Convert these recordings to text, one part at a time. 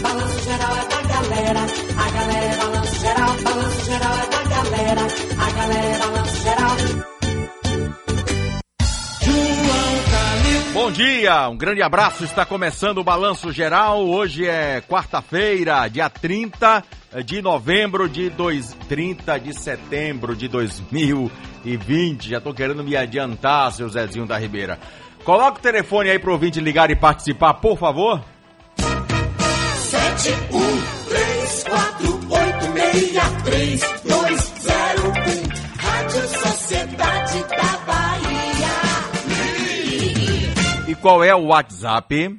balanço geral é da galera. A galera é balanço geral, balanço geral é da galera. A galera é balanço geral. Bom dia, um grande abraço. Está começando o Balanço Geral. Hoje é quarta-feira, dia 30 de novembro de dois, 30 de setembro de 2020. Já estou querendo me adiantar, seu Zezinho da Ribeira. Coloca o telefone aí pro ouvinte ligar e participar, por favor. Sete, um, três, quatro, oito, meia, três, dois, zero, um. Rádio Sociedade da Bahia. E qual é o WhatsApp?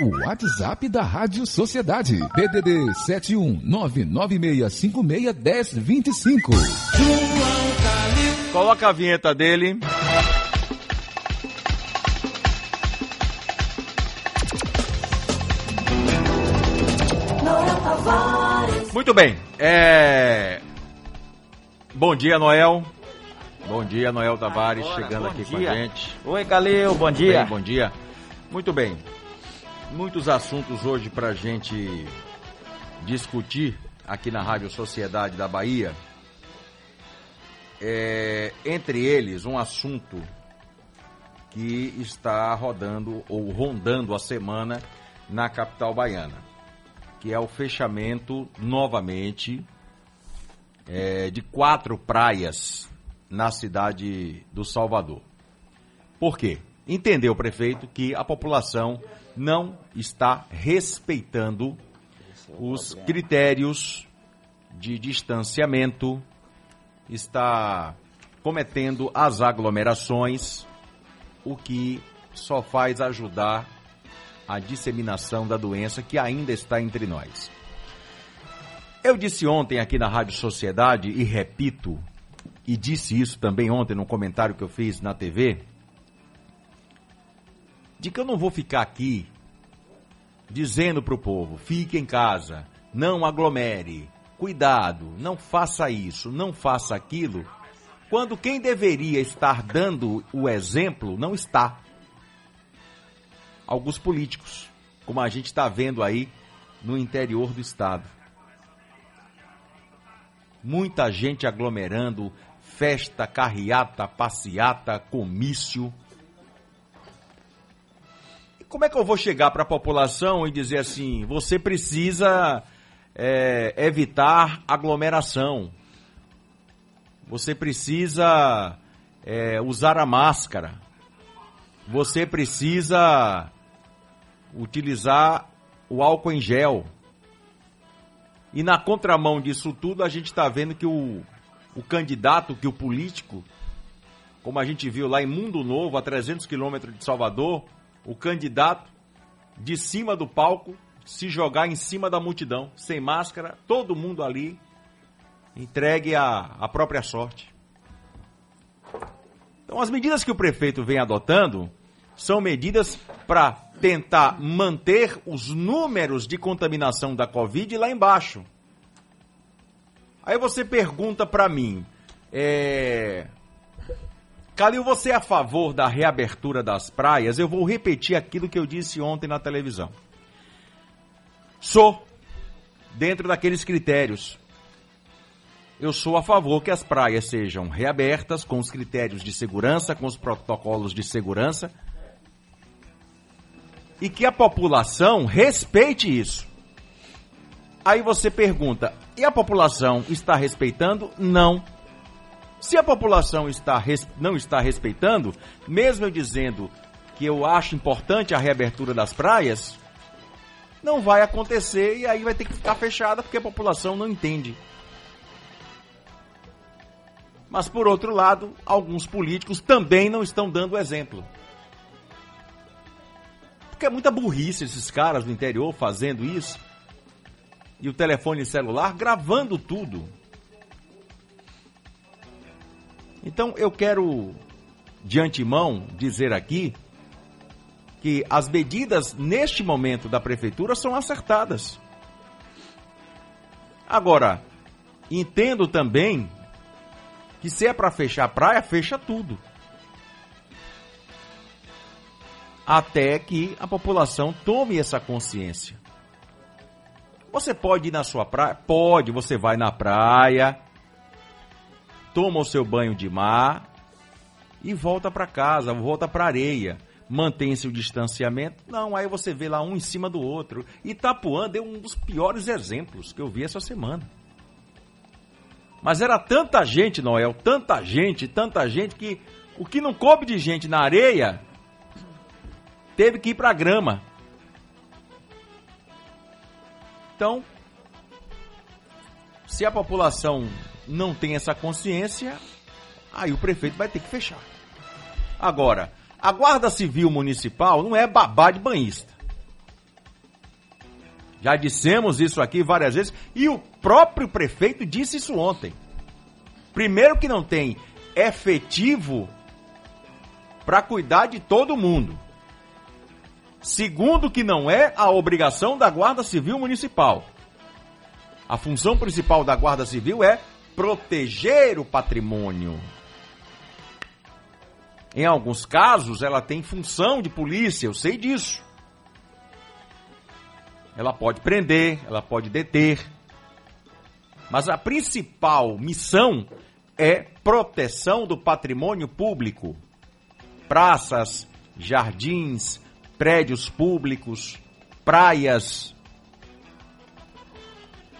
O WhatsApp da Rádio Sociedade. PDD 71996561025. Coloca a vinheta dele. Muito bem. É... Bom dia, Noel. Bom dia, Noel Tavares, Agora, chegando aqui com dia. a gente. Oi, Galil, bom dia. Bem, bom dia. Muito bem. Muitos assuntos hoje para a gente discutir aqui na Rádio Sociedade da Bahia. É, entre eles, um assunto que está rodando ou rondando a semana na capital baiana, que é o fechamento novamente é, de quatro praias na cidade do Salvador. Por quê? Entendeu o prefeito que a população não está respeitando os critérios de distanciamento, está cometendo as aglomerações, o que só faz ajudar a disseminação da doença que ainda está entre nós. Eu disse ontem aqui na Rádio Sociedade e repito, e disse isso também ontem no comentário que eu fiz na TV, de que eu não vou ficar aqui dizendo para o povo: fique em casa, não aglomere, cuidado, não faça isso, não faça aquilo, quando quem deveria estar dando o exemplo não está. Alguns políticos, como a gente está vendo aí no interior do estado. Muita gente aglomerando, festa, carreata, passeata, comício. E como é que eu vou chegar para a população e dizer assim: você precisa é, evitar aglomeração, você precisa é, usar a máscara, você precisa utilizar o álcool em gel. E na contramão disso tudo, a gente está vendo que o, o candidato, que o político, como a gente viu lá em Mundo Novo, a 300 quilômetros de Salvador, o candidato de cima do palco se jogar em cima da multidão, sem máscara, todo mundo ali entregue à, à própria sorte. Então, as medidas que o prefeito vem adotando são medidas para tentar manter os números de contaminação da Covid lá embaixo. Aí você pergunta para mim, é... Calil, você é a favor da reabertura das praias? Eu vou repetir aquilo que eu disse ontem na televisão. Sou, dentro daqueles critérios. Eu sou a favor que as praias sejam reabertas com os critérios de segurança, com os protocolos de segurança e que a população respeite isso. Aí você pergunta: e a população está respeitando? Não. Se a população está, não está respeitando, mesmo eu dizendo que eu acho importante a reabertura das praias, não vai acontecer e aí vai ter que ficar fechada porque a população não entende. Mas por outro lado, alguns políticos também não estão dando exemplo. Porque é muita burrice esses caras do interior fazendo isso. E o telefone celular gravando tudo. Então eu quero, de antemão, dizer aqui que as medidas neste momento da prefeitura são acertadas. Agora, entendo também que se é para fechar a praia, fecha tudo. Até que a população tome essa consciência. Você pode ir na sua praia? Pode, você vai na praia, toma o seu banho de mar e volta para casa, volta para areia. Mantém-se o distanciamento? Não, aí você vê lá um em cima do outro. Itapuã deu um dos piores exemplos que eu vi essa semana. Mas era tanta gente, Noel, tanta gente, tanta gente que o que não coube de gente na areia teve que ir para grama. Então, se a população não tem essa consciência, aí o prefeito vai ter que fechar. Agora, a Guarda Civil Municipal não é babá de banhista. Já dissemos isso aqui várias vezes e o próprio prefeito disse isso ontem. Primeiro que não tem efetivo para cuidar de todo mundo. Segundo, que não é a obrigação da Guarda Civil Municipal. A função principal da Guarda Civil é proteger o patrimônio. Em alguns casos, ela tem função de polícia, eu sei disso. Ela pode prender, ela pode deter. Mas a principal missão é proteção do patrimônio público. Praças, jardins, prédios públicos, praias,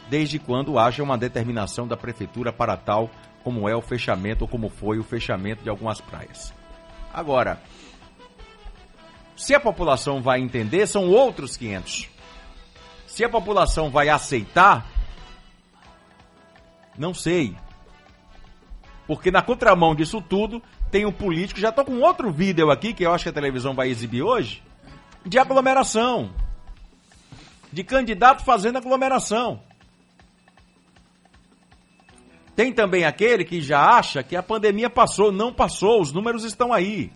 desde quando haja uma determinação da prefeitura para tal, como é o fechamento ou como foi o fechamento de algumas praias. Agora, se a população vai entender, são outros 500. Se a população vai aceitar, não sei. Porque na contramão disso tudo, tem um político, já estou com outro vídeo aqui, que eu acho que a televisão vai exibir hoje, de aglomeração. De candidato fazendo aglomeração. Tem também aquele que já acha que a pandemia passou. Não passou, os números estão aí.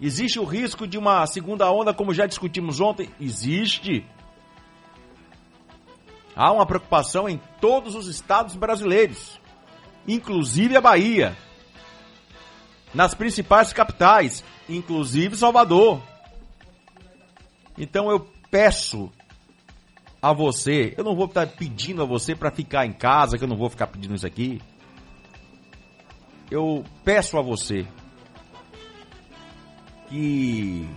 Existe o risco de uma segunda onda, como já discutimos ontem? Existe. Há uma preocupação em todos os estados brasileiros, inclusive a Bahia. Nas principais capitais, inclusive Salvador. Então eu peço a você, eu não vou estar pedindo a você para ficar em casa, que eu não vou ficar pedindo isso aqui. Eu peço a você que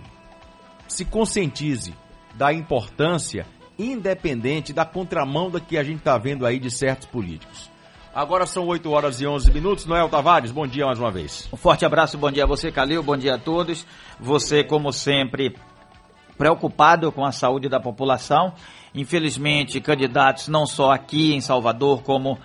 se conscientize da importância independente da contramão da que a gente está vendo aí de certos políticos. Agora são 8 horas e 11 minutos. Noel Tavares, bom dia mais uma vez. Um forte abraço, bom dia a você, Calil, bom dia a todos. Você, como sempre, preocupado com a saúde da população. Infelizmente, candidatos não só aqui em Salvador, como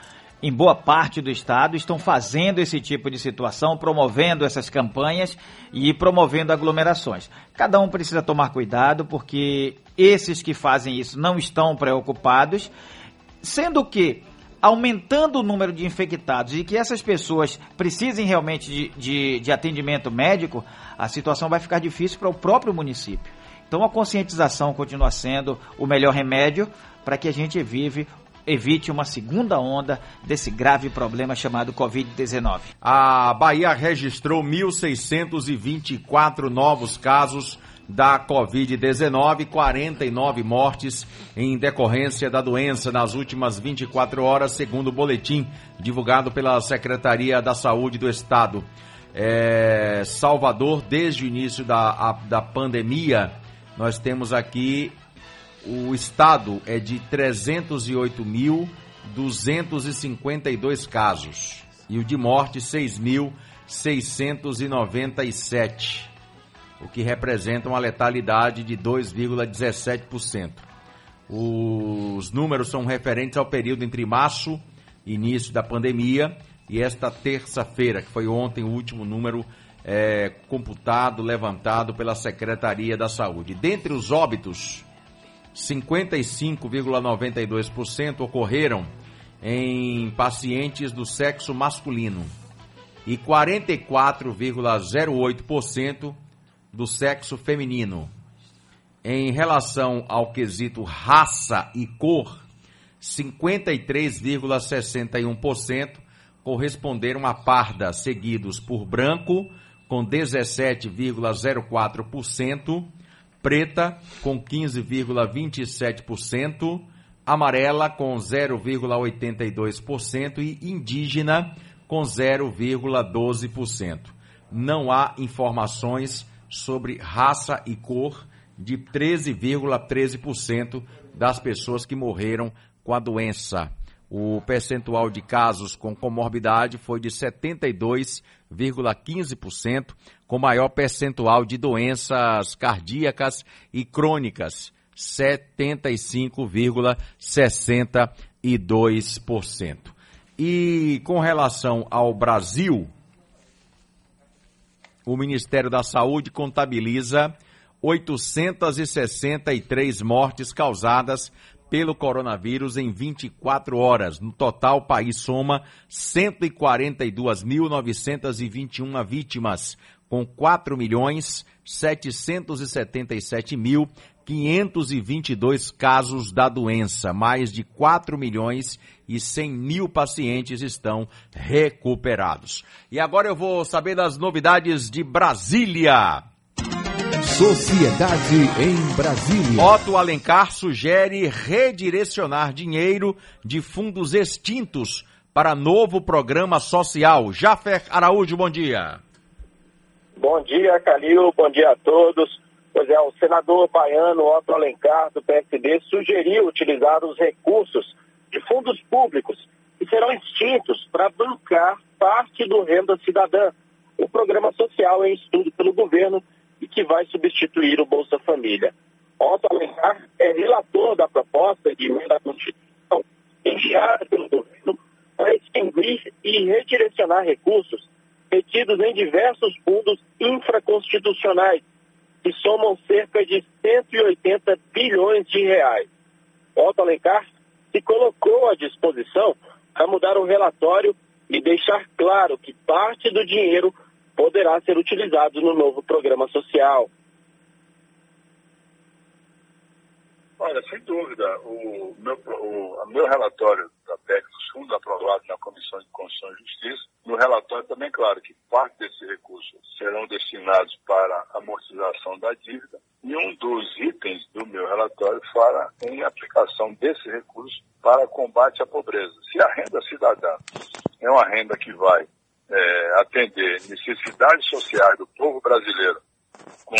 em boa parte do estado, estão fazendo esse tipo de situação, promovendo essas campanhas e promovendo aglomerações. Cada um precisa tomar cuidado, porque esses que fazem isso não estão preocupados, sendo que aumentando o número de infectados e que essas pessoas precisem realmente de, de, de atendimento médico, a situação vai ficar difícil para o próprio município. Então a conscientização continua sendo o melhor remédio para que a gente vive evite uma segunda onda desse grave problema chamado Covid-19. A Bahia registrou 1.624 novos casos da Covid-19, 49 mortes em decorrência da doença nas últimas 24 horas, segundo o boletim divulgado pela Secretaria da Saúde do Estado. É, Salvador, desde o início da, a, da pandemia, nós temos aqui o estado é de 308.252 casos e o de morte 6.697 o que representa uma letalidade de 2,17%. Os números são referentes ao período entre março, início da pandemia, e esta terça-feira, que foi ontem o último número é, computado, levantado pela Secretaria da Saúde. Dentre os óbitos, 55,92% ocorreram em pacientes do sexo masculino e 44,08% do sexo feminino. Em relação ao quesito raça e cor, 53,61% corresponderam a parda, seguidos por branco, com 17,04%, preta com 15,27%, amarela com 0,82% e indígena com 0,12%. Não há informações sobre raça e cor de 13,13% das pessoas que morreram com a doença. O percentual de casos com comorbidade foi de 72,15%, com maior percentual de doenças cardíacas e crônicas, 75,62%. E com relação ao Brasil, o Ministério da Saúde contabiliza 863 mortes causadas pelo coronavírus em 24 horas. No total, o país soma 142.921 vítimas, com 4 milhões 777 mil 522 casos da doença. Mais de 4 milhões e 100 mil pacientes estão recuperados. E agora eu vou saber das novidades de Brasília. Sociedade em Brasília. Otto Alencar sugere redirecionar dinheiro de fundos extintos para novo programa social. Jafer Araújo, bom dia. Bom dia, Calil. Bom dia a todos. Pois é, o senador baiano Otto Alencar, do PSD, sugeriu utilizar os recursos de fundos públicos que serão extintos para bancar parte do Renda Cidadã, o programa social em estudo pelo governo e que vai substituir o Bolsa Família. Otto Alencar é relator da proposta de emenda à Constituição enviada pelo governo para extinguir e redirecionar recursos retidos em diversos fundos infraconstitucionais, que somam cerca de 180 bilhões de reais. Otto Alencar se colocou à disposição para mudar o relatório e deixar claro que parte do dinheiro poderá ser utilizado no novo programa social. Olha, sem dúvida, o meu, o, o meu relatório da PEC dos fundos aprovado na Comissão de Constituição e Justiça, no relatório também claro que parte desses recursos serão destinados para amortização da dívida e um dos itens do meu relatório fala em aplicação desses recursos para combate à pobreza. Se a renda cidadã é uma renda que vai é, atender necessidades sociais do povo brasileiro com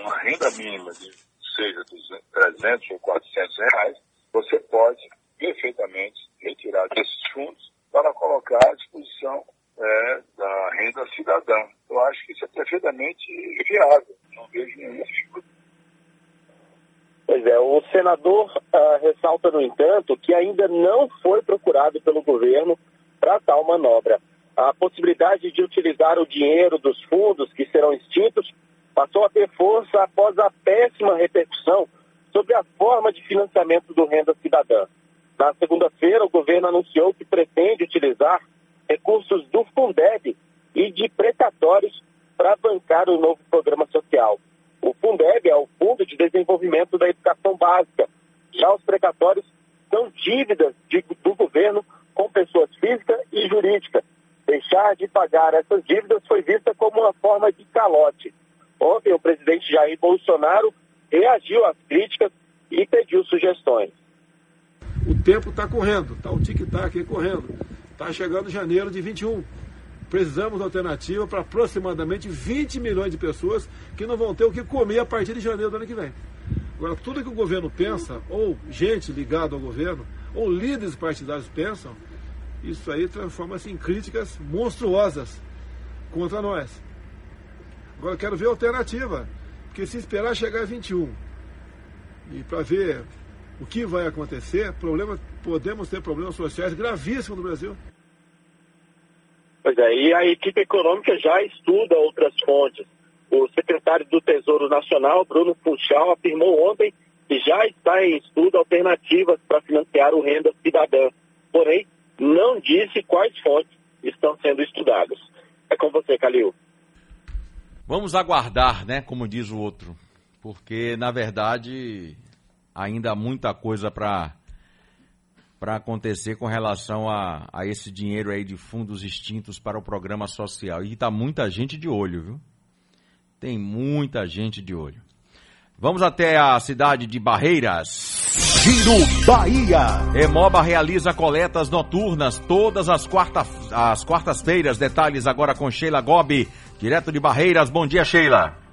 uma renda mínima de seja 300 ou 400 reais, você pode perfeitamente retirar desses fundos para colocar à disposição é, da renda cidadã. Eu acho que isso é perfeitamente viável, não vejo nenhuma dificuldade. Pois é, o senador uh, ressalta, no entanto, que ainda não foi procurado pelo governo para tal manobra a possibilidade de utilizar o dinheiro dos fundos que serão extintos passou a ter força após a péssima repercussão sobre a forma de financiamento do Renda Cidadã. Na segunda-feira, o governo anunciou que pretende utilizar recursos do Fundeb e de precatórios para bancar o novo programa social. O Fundeb é o Fundo de Desenvolvimento da Educação Básica. Já os precatórios são dívidas de, do governo com pessoas físicas e jurídicas Deixar de pagar essas dívidas foi vista como uma forma de calote. Ontem, o presidente Jair Bolsonaro reagiu às críticas e pediu sugestões. O tempo está correndo, está o tic-tac correndo. Está chegando janeiro de 21. Precisamos de alternativa para aproximadamente 20 milhões de pessoas que não vão ter o que comer a partir de janeiro do ano que vem. Agora, tudo que o governo pensa, ou gente ligada ao governo, ou líderes partidários pensam, isso aí transforma-se em críticas monstruosas contra nós. Agora quero ver alternativa, porque se esperar chegar a 21 e para ver o que vai acontecer, problema, podemos ter problemas sociais gravíssimos no Brasil. Pois é, e a equipe econômica já estuda outras fontes. O secretário do Tesouro Nacional, Bruno Funchal, afirmou ontem que já está em estudo alternativas para financiar o renda cidadã. Porém, não disse quais fontes estão sendo estudadas. É com você, Calil. Vamos aguardar, né, como diz o outro, porque na verdade ainda há muita coisa para para acontecer com relação a, a esse dinheiro aí de fundos extintos para o programa social. E está muita gente de olho, viu? Tem muita gente de olho. Vamos até a cidade de Barreiras. Giro Bahia. Emoba realiza coletas noturnas todas as, quarta, as quartas-feiras. Detalhes agora com Sheila Gobi, direto de Barreiras. Bom dia, Sheila.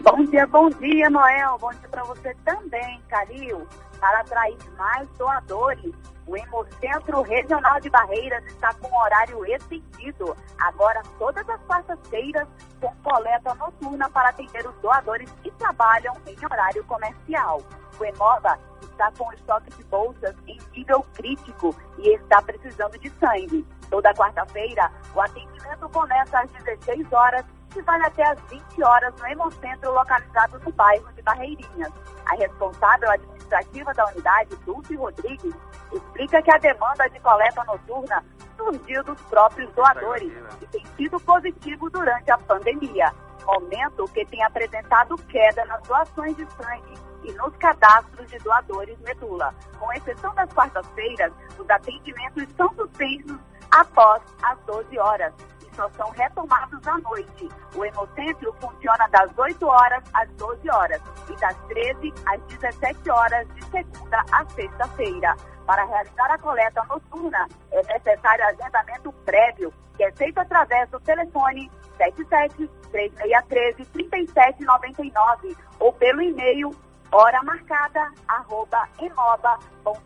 Bom dia, bom dia, Noel. Bom dia para você também, Calil. Para atrair mais doadores, o Hemocentro Regional de Barreiras está com horário estendido. Agora, todas as quartas-feiras, com coleta noturna para atender os doadores que trabalham em horário comercial. O Hemoba está com estoque de bolsas em nível crítico e está precisando de sangue. Toda quarta-feira, o atendimento começa às 16 horas e vai até às 20 horas no Hemocentro localizado no bairro de Barreirinhas. A responsável administrativa da unidade, Dulce Rodrigues, explica que a demanda de coleta noturna surgiu dos próprios doadores e tem sido positivo durante a pandemia, momento que tem apresentado queda nas doações de sangue e nos cadastros de doadores medula. Com exceção das quartas-feiras, os atendimentos são suspensos após as 12 horas e só são retomados à noite. O Hemocentro funciona das 8 horas às 12 horas e das 13 às 17 horas de segunda a sexta-feira. Para realizar a coleta noturna, é necessário agendamento prévio, que é feito através do telefone 77 3613 3799 ou pelo e-mail hora marcada arroba emoba.ba.gov.br.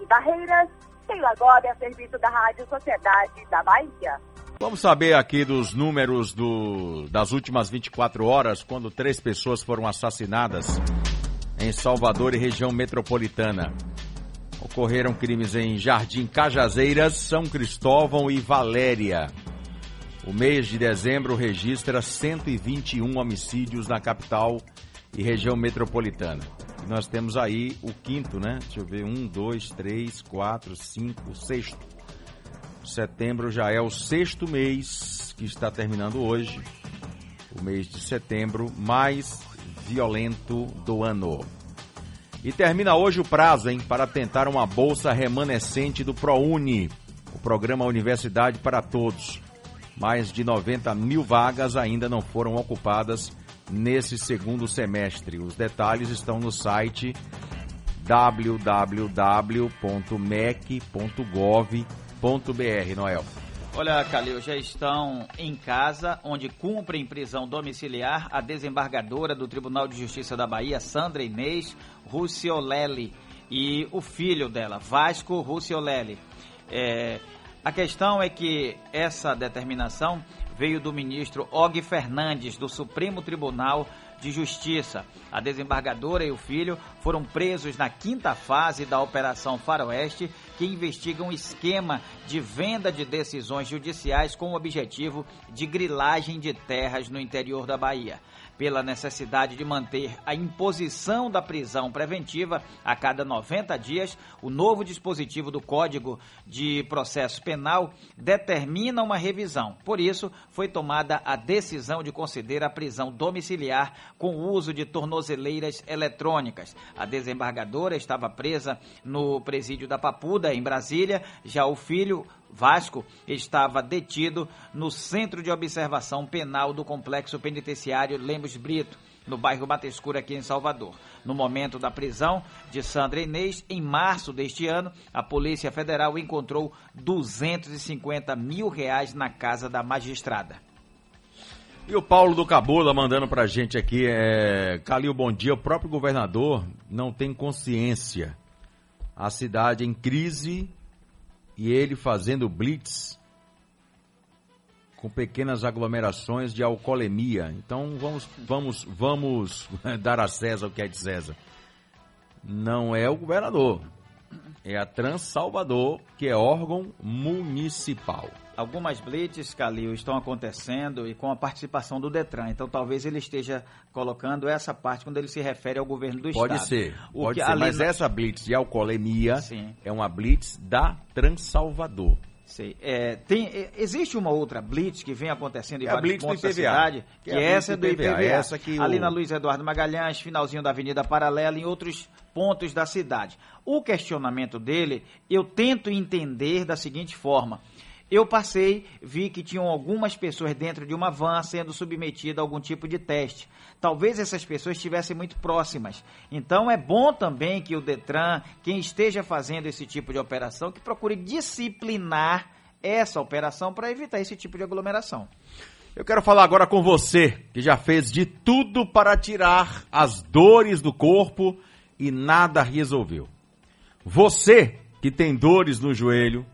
E Barreiras, Sheila Gobi, a serviço da Rádio Sociedade da Bahia. Vamos saber aqui dos números do, das últimas 24 horas, quando três pessoas foram assassinadas em Salvador e região metropolitana. Ocorreram crimes em Jardim Cajazeiras, São Cristóvão e Valéria. O mês de dezembro registra 121 homicídios na capital e região metropolitana. Nós temos aí o quinto, né? Deixa eu ver, um, dois, três, quatro, cinco, sexto. Setembro já é o sexto mês que está terminando hoje, o mês de setembro mais violento do ano. E termina hoje o prazo, hein, para tentar uma bolsa remanescente do ProUni, o programa Universidade para Todos. Mais de 90 mil vagas ainda não foram ocupadas nesse segundo semestre. Os detalhes estão no site www.mec.gov.br, Noel. Olha, Calil, já estão em casa, onde cumprem prisão domiciliar a desembargadora do Tribunal de Justiça da Bahia, Sandra Inês Ruciolelli, e o filho dela, Vasco Ruciolelli. É, a questão é que essa determinação veio do ministro Og Fernandes, do Supremo Tribunal de Justiça. A desembargadora e o filho foram presos na quinta fase da Operação Faroeste, que investiga um esquema de venda de decisões judiciais com o objetivo de grilagem de terras no interior da Bahia pela necessidade de manter a imposição da prisão preventiva a cada 90 dias, o novo dispositivo do Código de Processo Penal determina uma revisão. Por isso, foi tomada a decisão de conceder a prisão domiciliar com o uso de tornozeleiras eletrônicas. A desembargadora estava presa no presídio da Papuda, em Brasília. Já o filho, Vasco estava detido no Centro de Observação Penal do Complexo Penitenciário Lemos Brito, no bairro Batescura, aqui em Salvador. No momento da prisão de Sandra Inês, em março deste ano, a Polícia Federal encontrou 250 mil reais na casa da magistrada. E o Paulo do Cabula mandando pra gente aqui, é, Calil, bom dia. O próprio governador não tem consciência. A cidade em crise e ele fazendo blitz com pequenas aglomerações de alcoolemia. Então vamos, vamos, vamos dar a César o que é de César. Não é o governador, é a Trans Salvador, que é órgão municipal. Algumas blitz, Calil, estão acontecendo e com a participação do Detran. Então talvez ele esteja colocando essa parte quando ele se refere ao governo do Pode estado. ser, O pode que ser. Mas na- essa blitz de alcoolemia Sim. é uma blitz da Trans Salvador. Sei. É, tem, é, existe uma outra blitz que vem acontecendo em É vários pontos da cidade, que que, é a blitz essa é do do IPVA, IPVA. essa que Ali o- na Luiz Eduardo Magalhães, finalzinho da Avenida Paralela, em outros pontos da cidade. O questionamento dele, eu tento entender da seguinte forma. Eu passei, vi que tinham algumas pessoas dentro de uma van sendo submetidas a algum tipo de teste. Talvez essas pessoas estivessem muito próximas. Então é bom também que o Detran, quem esteja fazendo esse tipo de operação, que procure disciplinar essa operação para evitar esse tipo de aglomeração. Eu quero falar agora com você, que já fez de tudo para tirar as dores do corpo e nada resolveu. Você que tem dores no joelho,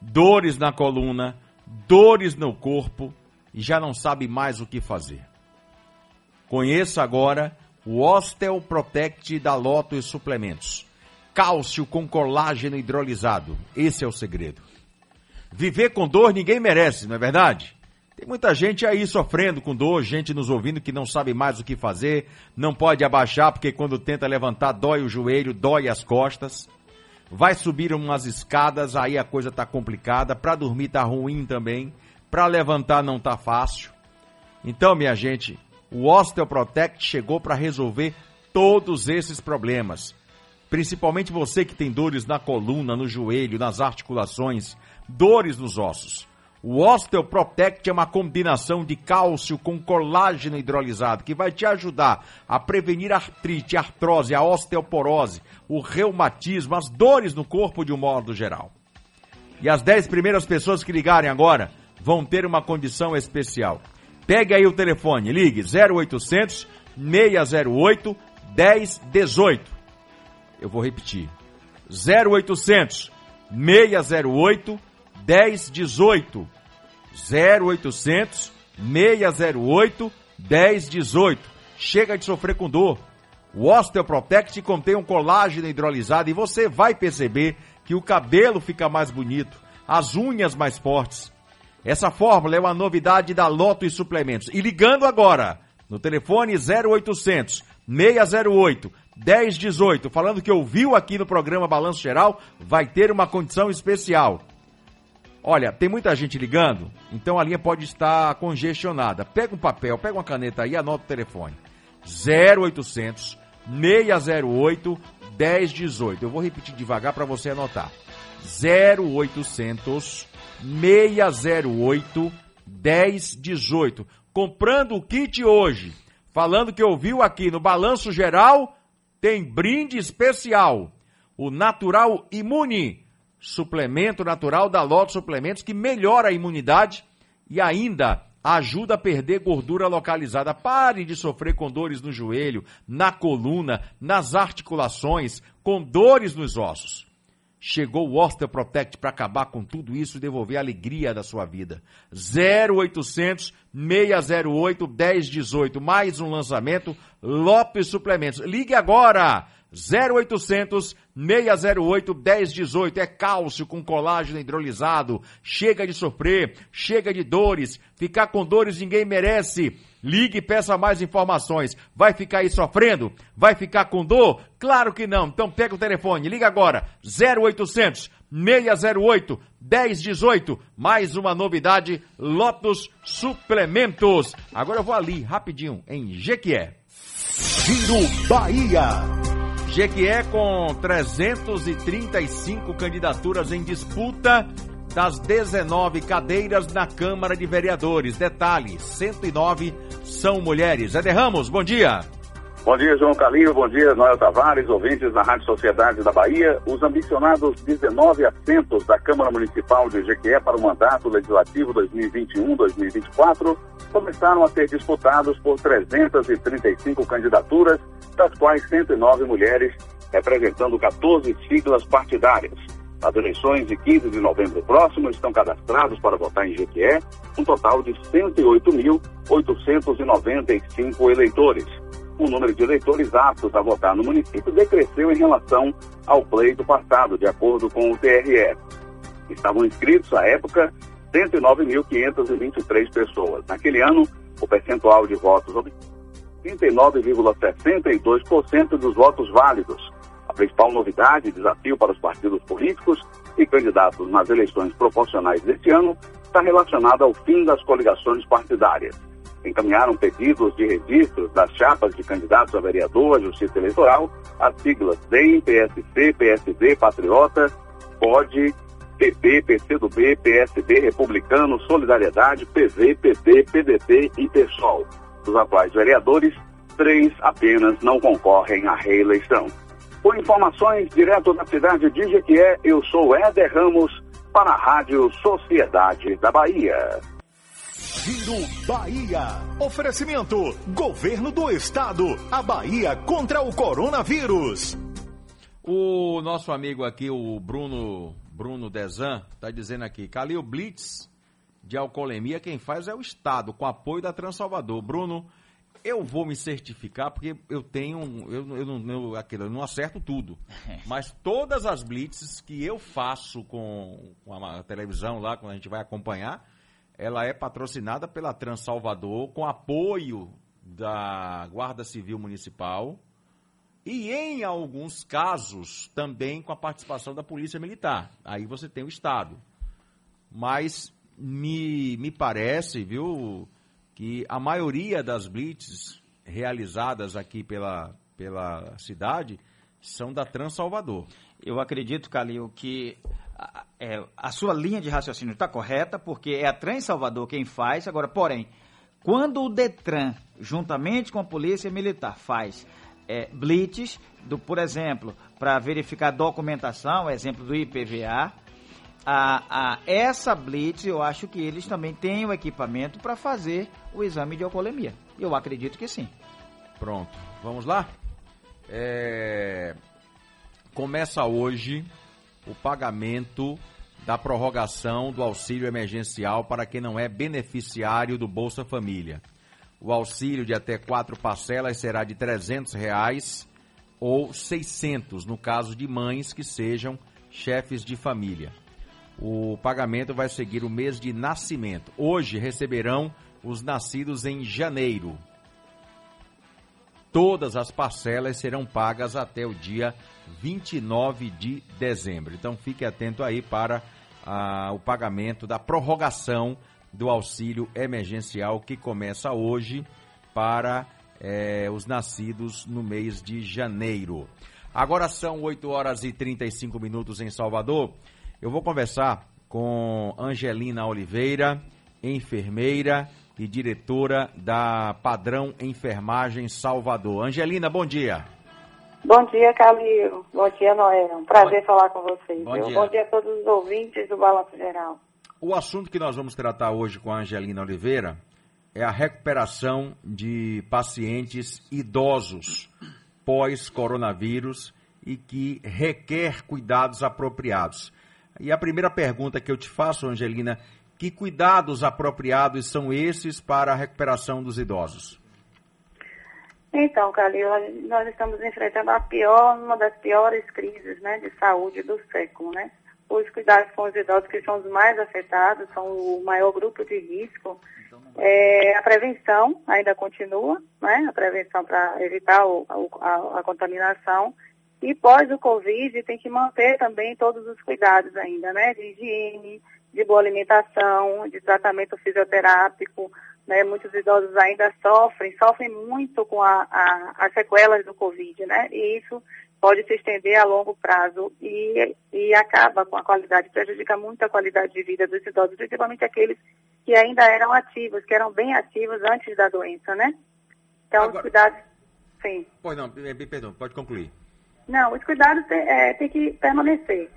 dores na coluna, dores no corpo e já não sabe mais o que fazer. Conheça agora o Ostel Protect da Loto e Suplementos. Cálcio com colágeno hidrolisado. Esse é o segredo. Viver com dor ninguém merece, não é verdade? Tem muita gente aí sofrendo com dor, gente nos ouvindo que não sabe mais o que fazer, não pode abaixar porque quando tenta levantar dói o joelho, dói as costas. Vai subir umas escadas, aí a coisa tá complicada, para dormir tá ruim também, para levantar não tá fácil. Então, minha gente, o Osteoprotect chegou para resolver todos esses problemas. Principalmente você que tem dores na coluna, no joelho, nas articulações, dores nos ossos. O Osteoprotect é uma combinação de cálcio com colágeno hidrolisado que vai te ajudar a prevenir artrite, artrose, a osteoporose, o reumatismo, as dores no corpo de um modo geral. E as 10 primeiras pessoas que ligarem agora vão ter uma condição especial. Pegue aí o telefone, ligue 0800 608 1018. Eu vou repetir. 0800 608 1018. 0800 608 1018. Chega de sofrer com dor. O Osteoprotect contém um colágeno hidrolisado e você vai perceber que o cabelo fica mais bonito, as unhas mais fortes. Essa fórmula é uma novidade da Loto e Suplementos. E ligando agora no telefone 0800 608 1018, falando que ouviu aqui no programa Balanço Geral, vai ter uma condição especial. Olha, tem muita gente ligando, então a linha pode estar congestionada. Pega um papel, pega uma caneta aí e anota o telefone. 0800 608 1018. Eu vou repetir devagar para você anotar. 0800 608 1018. Comprando o kit hoje, falando que ouviu aqui no Balanço Geral, tem brinde especial. O Natural Imune, suplemento natural da Loto Suplementos que melhora a imunidade e ainda ajuda a perder gordura localizada. Pare de sofrer com dores no joelho, na coluna, nas articulações, com dores nos ossos. Chegou o Osteoprotect para acabar com tudo isso e devolver a alegria da sua vida. 0800 608 1018. Mais um lançamento Lopes Suplementos. Ligue agora! 0800 608 1018. É cálcio com colágeno hidrolisado. Chega de sofrer, chega de dores. Ficar com dores ninguém merece. Ligue e peça mais informações. Vai ficar aí sofrendo? Vai ficar com dor? Claro que não. Então pega o telefone, liga agora. 0800 608 1018. Mais uma novidade, Lotus Suplementos. Agora eu vou ali, rapidinho, em Jequié. Giro Bahia. Jequié com 335 candidaturas em disputa das 19 cadeiras na Câmara de Vereadores. Detalhe, 109 são mulheres. Zé Ramos, bom dia. Bom dia, João Carlinho. Bom dia, Noel Tavares, ouvintes da Rádio Sociedade da Bahia. Os ambicionados 19 assentos da Câmara Municipal de Jequié para o mandato legislativo 2021-2024 começaram a ser disputados por 335 candidaturas, das quais 109 mulheres, representando 14 siglas partidárias. As eleições de 15 de novembro próximo estão cadastrados para votar em Jequié um total de 108.895 eleitores. O número de eleitores aptos a votar no município decresceu em relação ao pleito passado, de acordo com o TRE. Estavam inscritos, à época, 109.523 pessoas. Naquele ano, o percentual de votos 39,62% dos votos válidos. A principal novidade e desafio para os partidos políticos e candidatos nas eleições proporcionais deste ano está relacionada ao fim das coligações partidárias. Encaminharam pedidos de registro das chapas de candidatos a vereador, à Justiça Eleitoral, as siglas DEM, PSC, PSD, Patriota, POD, PP, PCdoB, PSB, Republicano, Solidariedade, PV, PT, PDT e PSOL. Dos atuais vereadores, três apenas não concorrem à reeleição. Com informações direto da cidade de Jequié, eu sou Éder Ramos para a Rádio Sociedade da Bahia. Giro Bahia. Oferecimento: Governo do Estado. A Bahia contra o coronavírus. O nosso amigo aqui, o Bruno Bruno Dezan, está dizendo aqui: Calil Blitz de alcoolemia, quem faz é o Estado, com apoio da Transalvador. Bruno, eu vou me certificar porque eu tenho. Eu, eu, não, eu, aquilo, eu não acerto tudo. Mas todas as blitzes que eu faço com, com a televisão lá, quando a gente vai acompanhar, ela é patrocinada pela Transalvador, com apoio da Guarda Civil Municipal e, em alguns casos, também com a participação da Polícia Militar. Aí você tem o Estado. Mas me, me parece, viu, que a maioria das blitz realizadas aqui pela, pela cidade são da Trans Salvador. Eu acredito, Calil, que a, é, a sua linha de raciocínio está correta, porque é a Trans Salvador quem faz. Agora, porém, quando o Detran, juntamente com a Polícia Militar, faz é, blitz, do, por exemplo, para verificar documentação, exemplo do IPVA, a, a, essa blitz, eu acho que eles também têm o equipamento para fazer o exame de alcoolemia. Eu acredito que sim. Pronto, vamos lá? É... Começa hoje o pagamento da prorrogação do auxílio emergencial para quem não é beneficiário do Bolsa Família. O auxílio de até quatro parcelas será de 300 reais ou 600 no caso de mães que sejam chefes de família o pagamento vai seguir o mês de nascimento. Hoje receberão os nascidos em janeiro. Todas as parcelas serão pagas até o dia 29 de dezembro. Então fique atento aí para ah, o pagamento da prorrogação do auxílio emergencial que começa hoje para eh, os nascidos no mês de janeiro. Agora são 8 horas e 35 minutos em Salvador. Eu vou conversar com Angelina Oliveira, enfermeira e diretora da Padrão Enfermagem Salvador. Angelina, bom dia. Bom dia, Calil. Bom dia, Noel. Um prazer bom... falar com vocês. Bom dia. bom dia a todos os ouvintes do Balanço Geral. O assunto que nós vamos tratar hoje com a Angelina Oliveira é a recuperação de pacientes idosos pós-coronavírus e que requer cuidados apropriados. E a primeira pergunta que eu te faço, Angelina, que cuidados apropriados são esses para a recuperação dos idosos? Então, Calil, nós estamos enfrentando a pior, uma das piores crises né, de saúde do século, né? Os cuidados com os idosos que são os mais afetados, são o maior grupo de risco. É, a prevenção ainda continua, né? A prevenção para evitar o, a, a contaminação e pós o Covid tem que manter também todos os cuidados ainda, né? De higiene, de boa alimentação, de tratamento fisioterápico, né? Muitos idosos ainda sofrem, sofrem muito com a, a, as sequelas do Covid, né? E isso pode se estender a longo prazo e, e acaba com a qualidade, prejudica muito a qualidade de vida dos idosos, principalmente aqueles que ainda eram ativos, que eram bem ativos antes da doença, né? Então, Agora... os cuidados, sim. Pois não, perdão, pode concluir. Não, os cuidados têm é, tem que permanecer.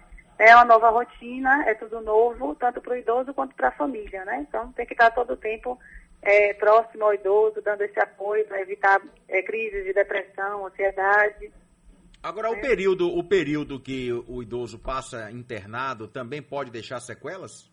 É uma nova rotina, é tudo novo, tanto para o idoso quanto para a família, né? Então tem que estar todo o tempo é, próximo ao idoso, dando esse apoio para evitar é, crises de depressão, ansiedade. Agora, o, período, o período que o idoso passa internado também pode deixar sequelas?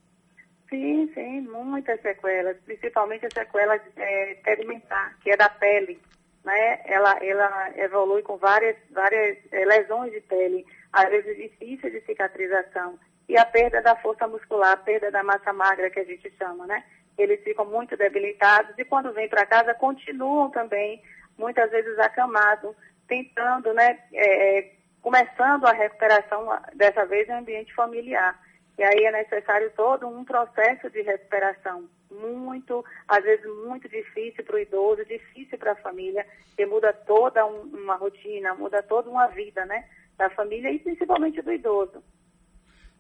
Sim, sim, muitas sequelas, principalmente as sequelas é, pigmentar, que é da pele né, ela, ela evolui com várias, várias é, lesões de pele, às vezes difíceis de cicatrização, e a perda da força muscular, a perda da massa magra que a gente chama, né? Eles ficam muito debilitados e quando vêm para casa continuam também, muitas vezes acamados, tentando, né, é, começando a recuperação, dessa vez em ambiente familiar. E aí é necessário todo um processo de recuperação, muito, às vezes muito difícil para o idoso, difícil para a família, que muda toda um, uma rotina, muda toda uma vida, né, da família e principalmente do idoso.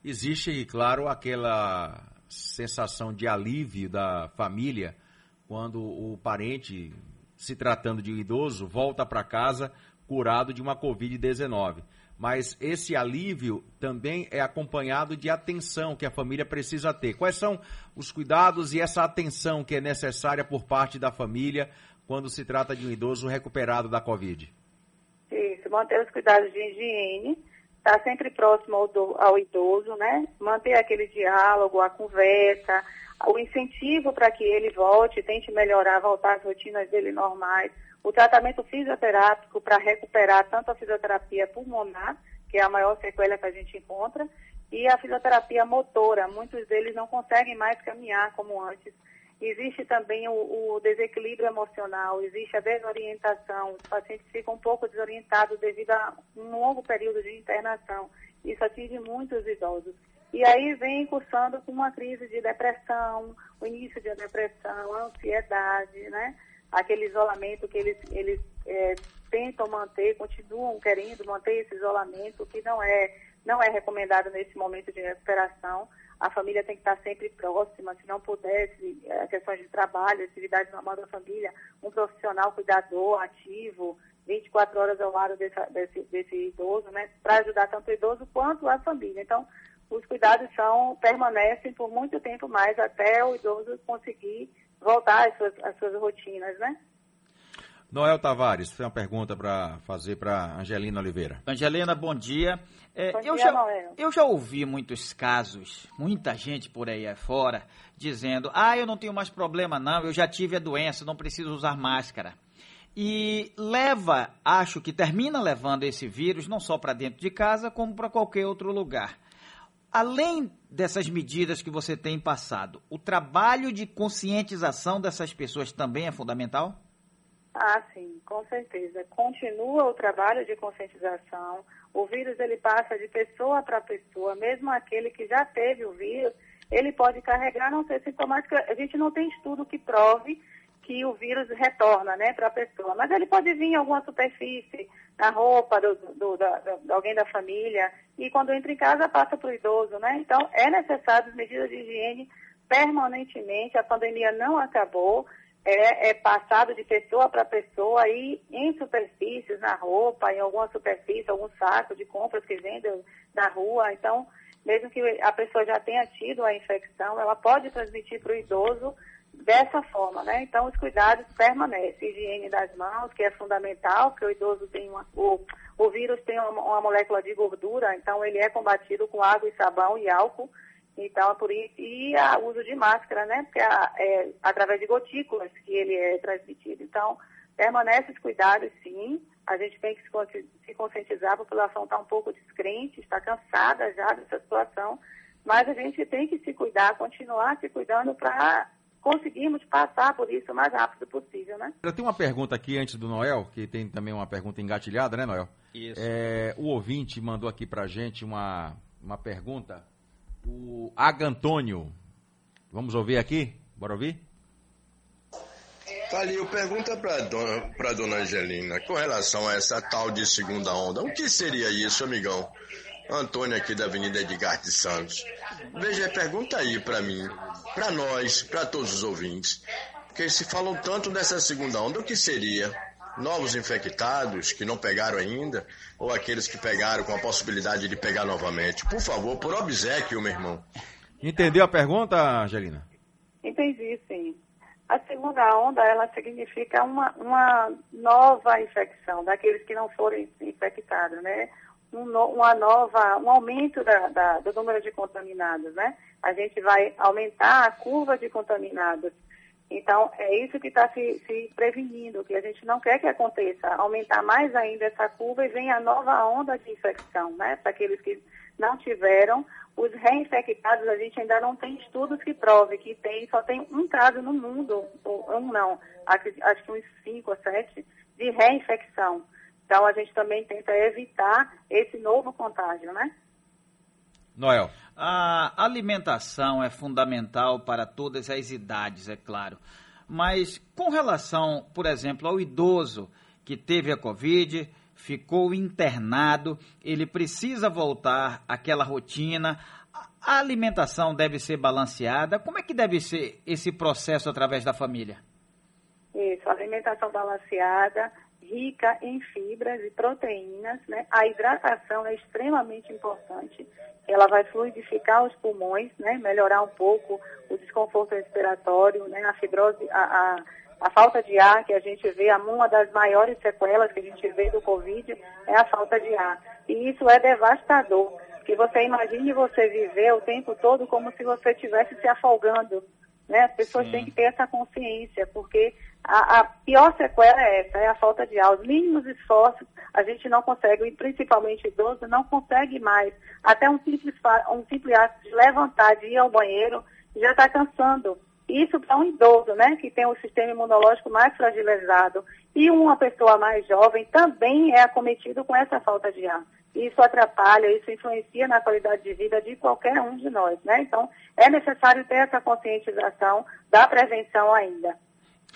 Existe, claro, aquela sensação de alívio da família quando o parente, se tratando de um idoso, volta para casa curado de uma Covid-19. Mas esse alívio também é acompanhado de atenção que a família precisa ter. Quais são os cuidados e essa atenção que é necessária por parte da família quando se trata de um idoso recuperado da Covid? Isso, manter os cuidados de higiene, estar tá sempre próximo ao, do, ao idoso, né? Manter aquele diálogo, a conversa, o incentivo para que ele volte, tente melhorar, voltar às rotinas dele normais. O tratamento fisioterápico para recuperar tanto a fisioterapia pulmonar, que é a maior sequela que a gente encontra, e a fisioterapia motora. Muitos deles não conseguem mais caminhar como antes. Existe também o, o, desequilíbrio emocional, existe a desorientação, os pacientes ficam um pouco desorientados devido a um longo período de internação. Isso atinge muitos idosos. E aí vem cursando com uma crise de depressão, o início de depressão, ansiedade, né? Aquele isolamento que eles, eles é, tentam manter, continuam querendo manter esse isolamento, que não é, não é recomendado nesse momento de recuperação a família tem que estar sempre próxima, se não pudesse, é, questões de trabalho, atividade normal da família, um profissional cuidador, ativo, 24 horas ao lado desse, desse, idoso, né, para ajudar tanto o idoso quanto a família. Então, os cuidados são, permanecem por muito tempo mais até o idoso conseguir voltar às suas, às suas rotinas, né? Noel Tavares, tem uma pergunta para fazer para Angelina Oliveira. Angelina, bom dia. É, bom eu, dia já, Noel. eu já ouvi muitos casos, muita gente por aí fora, dizendo: ah, eu não tenho mais problema, não, eu já tive a doença, não preciso usar máscara. E leva, acho que termina levando esse vírus não só para dentro de casa, como para qualquer outro lugar. Além dessas medidas que você tem passado, o trabalho de conscientização dessas pessoas também é fundamental? Ah, sim, com certeza. Continua o trabalho de conscientização. O vírus ele passa de pessoa para pessoa, mesmo aquele que já teve o vírus, ele pode carregar, não ser sintomático. A gente não tem estudo que prove que o vírus retorna, né, para a pessoa, mas ele pode vir em alguma superfície, na roupa do, do, de alguém da família, e quando entra em casa passa para o idoso, né? Então é necessário medidas de higiene permanentemente. A pandemia não acabou é, é passado de pessoa para pessoa e em superfícies, na roupa, em alguma superfície, algum saco de compras que vendem na rua. Então, mesmo que a pessoa já tenha tido a infecção, ela pode transmitir para o idoso dessa forma, né? Então, os cuidados permanecem. Higiene das mãos, que é fundamental, porque o idoso tem uma, o, o vírus tem uma, uma molécula de gordura, então ele é combatido com água e sabão e álcool. Então, é por isso, e o uso de máscara, né? Porque é através de gotículas que ele é transmitido. Então, permanece os cuidados, sim. A gente tem que se conscientizar, a população está um pouco descrente, está cansada já dessa situação, mas a gente tem que se cuidar, continuar se cuidando para conseguirmos passar por isso o mais rápido possível, né? Eu tenho uma pergunta aqui antes do Noel, que tem também uma pergunta engatilhada, né, Noel? Isso. É, o ouvinte mandou aqui pra gente uma, uma pergunta o Agantônio. Vamos ouvir aqui? Bora ouvir? Calil, pergunta para dona, dona Angelina, com relação a essa tal de segunda onda, o que seria isso, amigão? Antônio aqui da Avenida Edgar de Santos. Veja, pergunta aí para mim, para nós, para todos os ouvintes, porque se falam tanto dessa segunda onda, o que seria? Novos infectados que não pegaram ainda, ou aqueles que pegaram com a possibilidade de pegar novamente. Por favor, por obsequio, meu irmão. Entendeu a pergunta, Angelina? Entendi, sim. A segunda onda, ela significa uma, uma nova infecção, daqueles que não foram infectados, né? Um, uma nova, um aumento da, da, do número de contaminados, né? A gente vai aumentar a curva de contaminados então, é isso que está se, se, prevenindo, que a gente não quer que aconteça, aumentar mais ainda essa curva e venha a nova onda de infecção, né? Para aqueles que não tiveram, os reinfectados, a gente ainda não tem estudos que provem que tem, só tem um caso no mundo, ou um não, acho que uns cinco ou sete, de reinfecção. Então, a gente também tenta evitar esse novo contágio, né? Noel. A alimentação é fundamental para todas as idades, é claro. Mas com relação, por exemplo, ao idoso que teve a Covid, ficou internado, ele precisa voltar àquela rotina. A alimentação deve ser balanceada. Como é que deve ser esse processo através da família? Isso, alimentação balanceada, rica em fibras e proteínas, né? A hidratação é extremamente importante. Ela vai fluidificar os pulmões, né? Melhorar um pouco o desconforto respiratório, né? A fibrose, a, a, a falta de ar que a gente vê, uma das maiores sequelas que a gente vê do Covid é a falta de ar. E isso é devastador. Que você imagine você viver o tempo todo como se você estivesse se afogando. Né? As pessoas Sim. têm que ter essa consciência, porque a, a, pior sequela é essa, é a falta de. Os mínimos esforços a gente não consegue, e principalmente idoso, não consegue mais. Até um simples, um simples ato de levantar, de ir ao banheiro, já está cansando. Isso para um idoso, né, que tem o sistema imunológico mais fragilizado. E uma pessoa mais jovem também é acometido com essa falta de ar. Isso atrapalha, isso influencia na qualidade de vida de qualquer um de nós, né? Então, é necessário ter essa conscientização da prevenção ainda.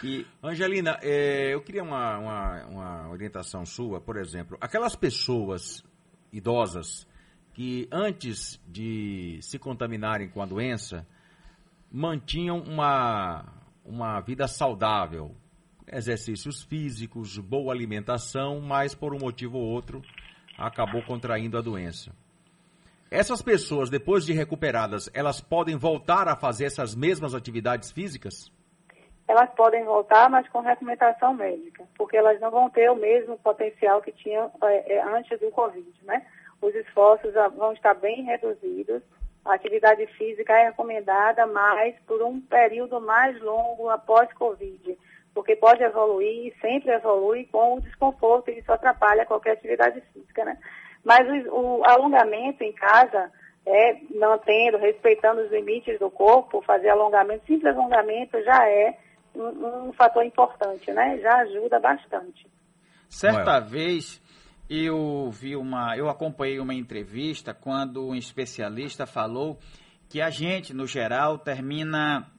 E, Angelina, é, eu queria uma, uma, uma orientação sua, por exemplo, aquelas pessoas idosas que antes de se contaminarem com a doença mantinham uma, uma vida saudável, exercícios físicos, boa alimentação, mas por um motivo ou outro acabou contraindo a doença. Essas pessoas, depois de recuperadas, elas podem voltar a fazer essas mesmas atividades físicas? elas podem voltar, mas com recomendação médica, porque elas não vão ter o mesmo potencial que tinham é, antes do Covid, né? Os esforços vão estar bem reduzidos, a atividade física é recomendada, mas por um período mais longo após Covid, porque pode evoluir, sempre evolui com o desconforto e isso atrapalha qualquer atividade física, né? Mas o, o alongamento em casa, é, mantendo, respeitando os limites do corpo, fazer alongamento, simples alongamento já é um, um fator importante, né? Já ajuda bastante. Certa vez eu vi uma, eu acompanhei uma entrevista quando um especialista falou que a gente, no geral, termina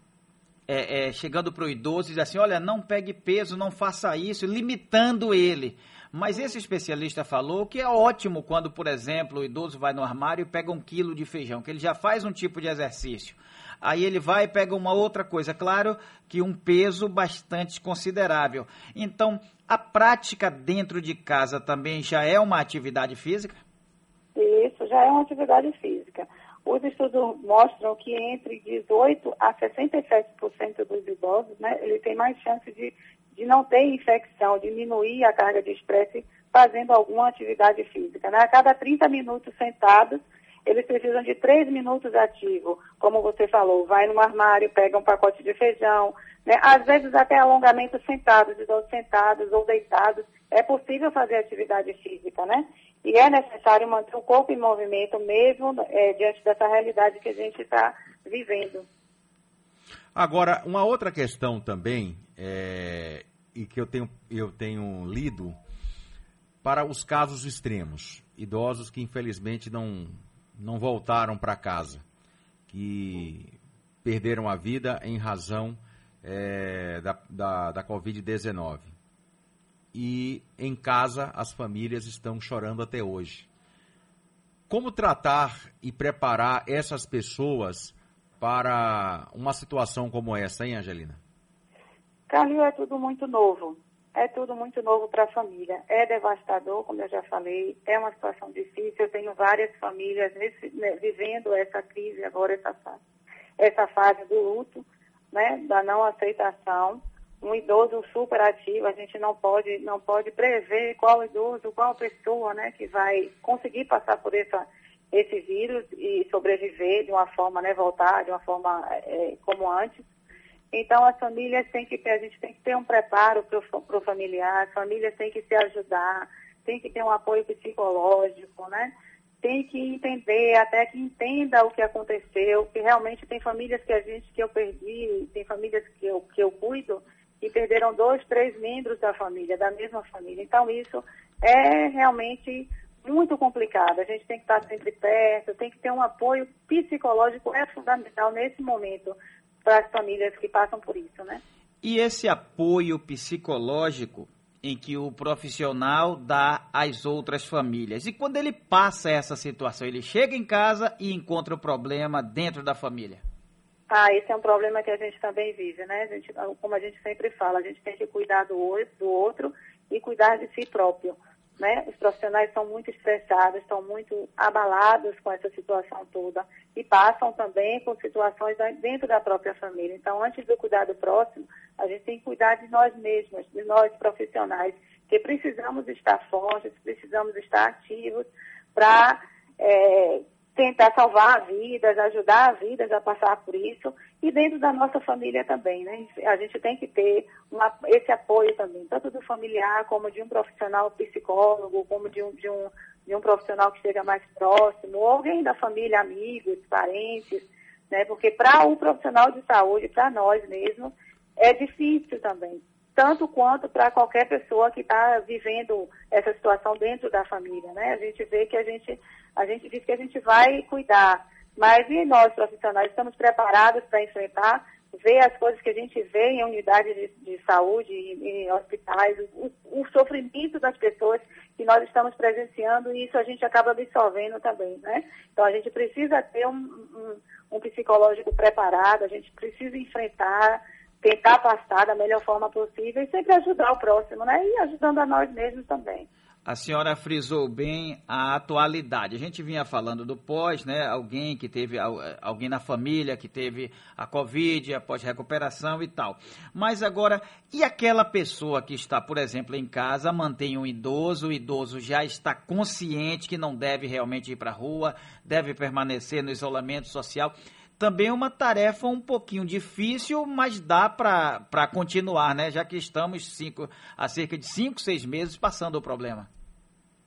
é, é, chegando para o idoso e diz assim, olha, não pegue peso, não faça isso, limitando ele. Mas esse especialista falou que é ótimo quando, por exemplo, o idoso vai no armário e pega um quilo de feijão, que ele já faz um tipo de exercício aí ele vai e pega uma outra coisa. Claro que um peso bastante considerável. Então, a prática dentro de casa também já é uma atividade física? Isso, já é uma atividade física. Os estudos mostram que entre 18% a 67% dos idosos, né, ele tem mais chance de, de não ter infecção, diminuir a carga de estresse fazendo alguma atividade física. Né? A cada 30 minutos sentados, eles precisam de três minutos ativo, como você falou, vai no armário, pega um pacote de feijão, né? às vezes até alongamento sentados, idosos sentados ou deitados, é possível fazer atividade física, né? E é necessário manter o corpo em movimento mesmo é, diante dessa realidade que a gente está vivendo. Agora, uma outra questão também, é, e que eu tenho, eu tenho lido, para os casos extremos, idosos que infelizmente não, não voltaram para casa, que perderam a vida em razão é, da, da, da Covid-19. E em casa as famílias estão chorando até hoje. Como tratar e preparar essas pessoas para uma situação como essa, hein, Angelina? Carlinhos, é tudo muito novo é tudo muito novo para a família. É devastador, como eu já falei, é uma situação difícil. Eu tenho várias famílias nesse, né, vivendo essa crise agora, essa fase, essa fase do luto, né, da não aceitação. Um idoso super ativo, a gente não pode, não pode prever qual idoso, qual pessoa né, que vai conseguir passar por essa, esse vírus e sobreviver de uma forma, né, voltar de uma forma é, como antes. Então, as famílias têm que ter, a gente tem que ter um preparo para o familiar, as famílias têm que se ajudar, tem que ter um apoio psicológico, né? Tem que entender, até que entenda o que aconteceu, que realmente tem famílias que a gente, que eu perdi, tem famílias que eu, que eu cuido, que perderam dois, três membros da família, da mesma família. Então, isso é realmente muito complicado. A gente tem que estar sempre perto, tem que ter um apoio psicológico, é fundamental nesse momento para as famílias que passam por isso, né? E esse apoio psicológico, em que o profissional dá às outras famílias. E quando ele passa essa situação, ele chega em casa e encontra o problema dentro da família. Ah, esse é um problema que a gente também vive, né? A gente, como a gente sempre fala, a gente tem que cuidar do, do outro e cuidar de si próprio. Né? Os profissionais estão muito estressados, estão muito abalados com essa situação toda e passam também por situações dentro da própria família. Então, antes do cuidar do próximo, a gente tem que cuidar de nós mesmos, de nós profissionais, que precisamos estar fortes, precisamos estar ativos para é, tentar salvar vidas, ajudar vidas a passar por isso e dentro da nossa família também, né? A gente tem que ter uma, esse apoio também, tanto do familiar como de um profissional psicólogo, como de um, de um, de um profissional que esteja mais próximo, ou alguém da família, amigos, parentes, né? Porque para o profissional de saúde, para nós mesmos, é difícil também, tanto quanto para qualquer pessoa que está vivendo essa situação dentro da família, né? A gente vê que a gente a gente diz que a gente vai cuidar, mas e nós profissionais estamos preparados para enfrentar, ver as coisas que a gente vê em unidades de, de saúde, em, em hospitais, o, o, sofrimento das pessoas que nós estamos presenciando e isso a gente acaba absorvendo também, né? Então a gente precisa ter um, um, um psicológico preparado, a gente precisa enfrentar, tentar passar da melhor forma possível e sempre ajudar o próximo, né? E ajudando a nós mesmos também a senhora frisou bem a atualidade. A gente vinha falando do pós, né? Alguém que teve, alguém na família que teve a Covid, após recuperação e tal. Mas agora, e aquela pessoa que está, por exemplo, em casa, mantém um idoso, o idoso já está consciente que não deve realmente ir para a rua, deve permanecer no isolamento social também é uma tarefa um pouquinho difícil, mas dá para continuar, né? Já que estamos cinco, há cerca de cinco, seis meses passando o problema.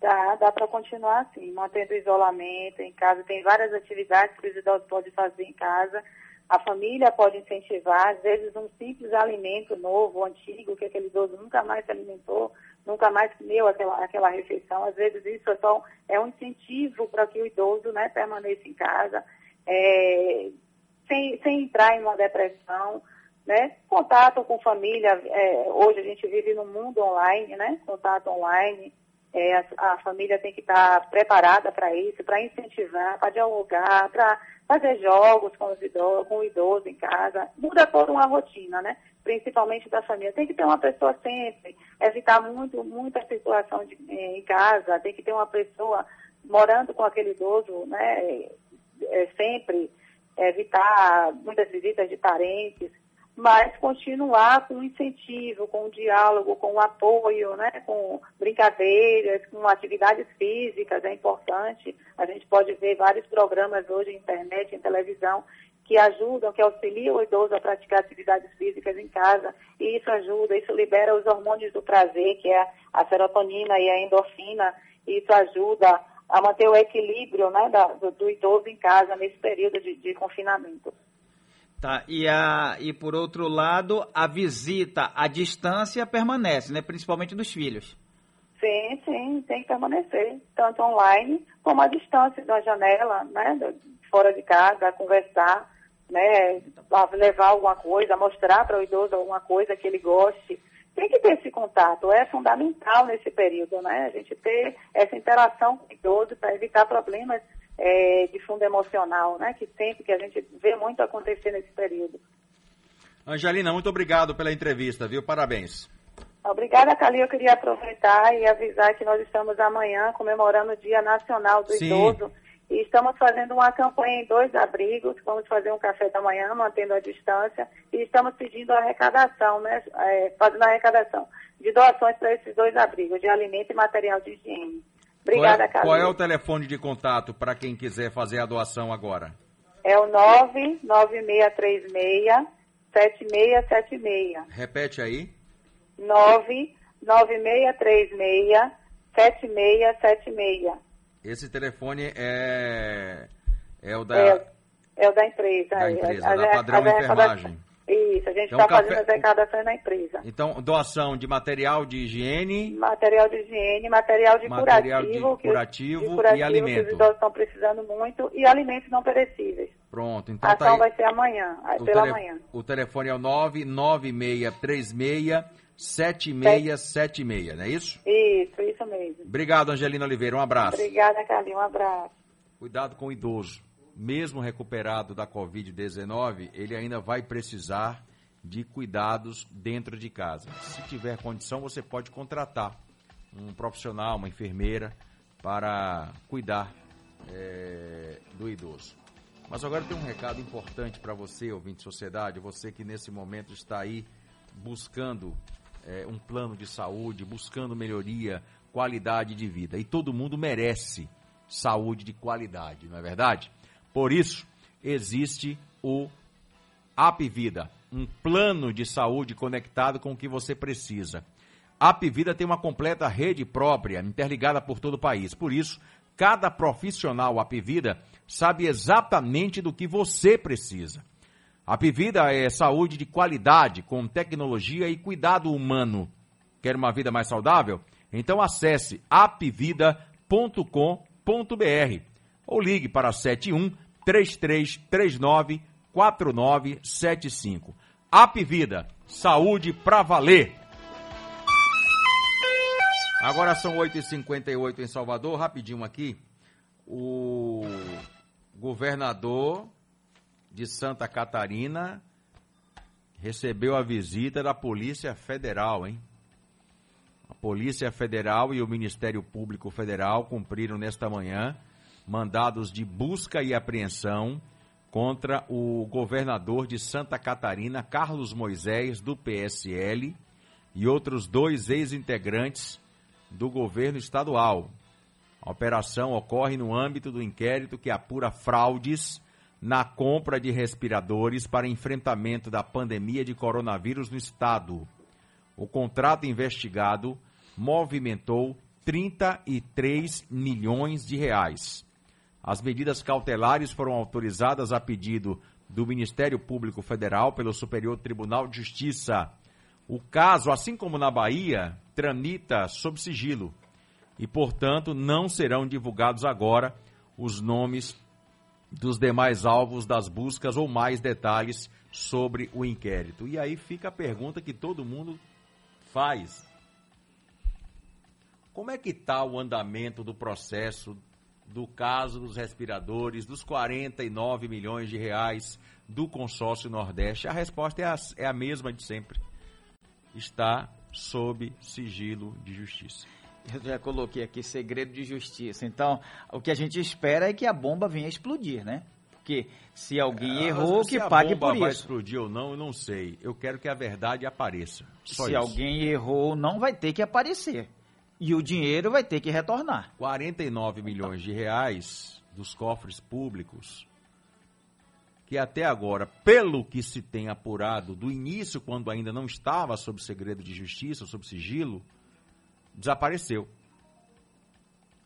Dá, dá para continuar assim, mantendo o isolamento em casa. Tem várias atividades que os idosos podem fazer em casa. A família pode incentivar, às vezes um simples alimento novo, antigo, que aquele idoso nunca mais se alimentou, nunca mais comeu aquela, aquela refeição. Às vezes isso é, só, é um incentivo para que o idoso né, permaneça em casa é, sem, sem entrar em uma depressão, né? Contato com família, é, hoje a gente vive no mundo online, né? Contato online, é, a, a, família tem que estar preparada para isso, para incentivar, para dialogar, para fazer jogos com, os idosos, com o idoso em casa. Muda toda uma rotina, né? Principalmente da família. Tem que ter uma pessoa sempre, evitar muito, muita circulação de, em casa, tem que ter uma pessoa morando com aquele idoso, né? É, sempre evitar muitas visitas de parentes, mas continuar com o incentivo, com o diálogo, com o apoio, né, com brincadeiras, com atividades físicas, é importante. A gente pode ver vários programas hoje na internet, em televisão, que ajudam, que auxiliam o idoso a praticar atividades físicas em casa, e isso ajuda, isso libera os hormônios do prazer, que é a serotonina e a endorfina, e isso ajuda a manter o equilíbrio né, da, do, do, idoso em casa nesse período de, de, confinamento. Tá, e, a, e por outro lado, a visita à distância permanece, né, principalmente dos filhos. Sim, sim, tem que permanecer, tanto online como à distância, da janela, né, fora de casa, conversar, né, levar alguma coisa, mostrar para o idoso alguma coisa que ele goste, tem que ter esse contato, é fundamental nesse período, né? A gente ter essa interação com o idoso para evitar problemas é, de fundo emocional, né? Que sempre que a gente vê muito acontecer nesse período. Angelina, muito obrigado pela entrevista, viu? Parabéns. Obrigada, Cali. Eu queria aproveitar e avisar que nós estamos amanhã comemorando o Dia Nacional do Sim. Idoso. E estamos fazendo uma campanha em dois abrigos, vamos fazer um café da manhã, mantendo a distância, e estamos pedindo arrecadação, né, é, fazendo arrecadação de doações para esses dois abrigos, de alimento e material de higiene. Obrigada, qual é, Qual é o telefone de contato para quem quiser fazer a doação agora? É o 99636 7676. Repete aí. 99636 7676. Esse telefone é, é o da... É, é o da empresa. Da empresa, a, da Padrão a, Enfermagem. Isso, a gente está então, fazendo as arrecadações na empresa. Então, doação de material de higiene... Material de higiene, material de material curativo... De curativo, de curativo e alimento. Que os idosos estão precisando muito, e alimentos não perecíveis. Pronto, então a tá ação vai ser amanhã, o pela manhã. O telefone é o 99636 7676, não é isso? Isso, isso mesmo. Obrigado, Angelina Oliveira. Um abraço. Obrigada, Carlinhos. Um abraço. Cuidado com o idoso. Mesmo recuperado da Covid-19, ele ainda vai precisar de cuidados dentro de casa. Se tiver condição, você pode contratar um profissional, uma enfermeira, para cuidar é, do idoso. Mas agora tem um recado importante para você, ouvinte de sociedade, você que nesse momento está aí buscando é, um plano de saúde, buscando melhoria, qualidade de vida. E todo mundo merece saúde de qualidade, não é verdade? Por isso, existe o App Vida, um plano de saúde conectado com o que você precisa. App Vida tem uma completa rede própria, interligada por todo o país. Por isso, cada profissional App Vida sabe exatamente do que você precisa. App Vida é saúde de qualidade, com tecnologia e cuidado humano. Quer uma vida mais saudável? Então acesse appvida.com.br ou ligue para 71 3339 4975. App Vida, saúde pra valer. Agora são 8h58 em Salvador, rapidinho aqui. O governador de Santa Catarina recebeu a visita da Polícia Federal, hein? A Polícia Federal e o Ministério Público Federal cumpriram nesta manhã mandados de busca e apreensão contra o governador de Santa Catarina, Carlos Moisés, do PSL, e outros dois ex-integrantes do governo estadual. A operação ocorre no âmbito do inquérito que apura fraudes na compra de respiradores para enfrentamento da pandemia de coronavírus no estado. O contrato investigado movimentou 33 milhões de reais. As medidas cautelares foram autorizadas a pedido do Ministério Público Federal pelo Superior Tribunal de Justiça. O caso, assim como na Bahia, tramita sob sigilo e, portanto, não serão divulgados agora os nomes dos demais alvos das buscas ou mais detalhes sobre o inquérito. E aí fica a pergunta que todo mundo faz. Como é que está o andamento do processo do caso dos respiradores, dos 49 milhões de reais do consórcio Nordeste? A resposta é a, é a mesma de sempre. Está sob sigilo de justiça. Eu já coloquei aqui segredo de justiça. Então, o que a gente espera é que a bomba venha explodir, né? Porque se alguém É, errou, se que a pague bomba por vai isso. explodir ou não, eu não sei. Eu quero que a verdade apareça. Só se isso. alguém errou, não vai ter que aparecer. E o dinheiro vai ter que retornar. 49 milhões de reais dos cofres públicos, que até agora, pelo que se tem apurado, do início, quando ainda não estava sob segredo de justiça, sob sigilo, desapareceu.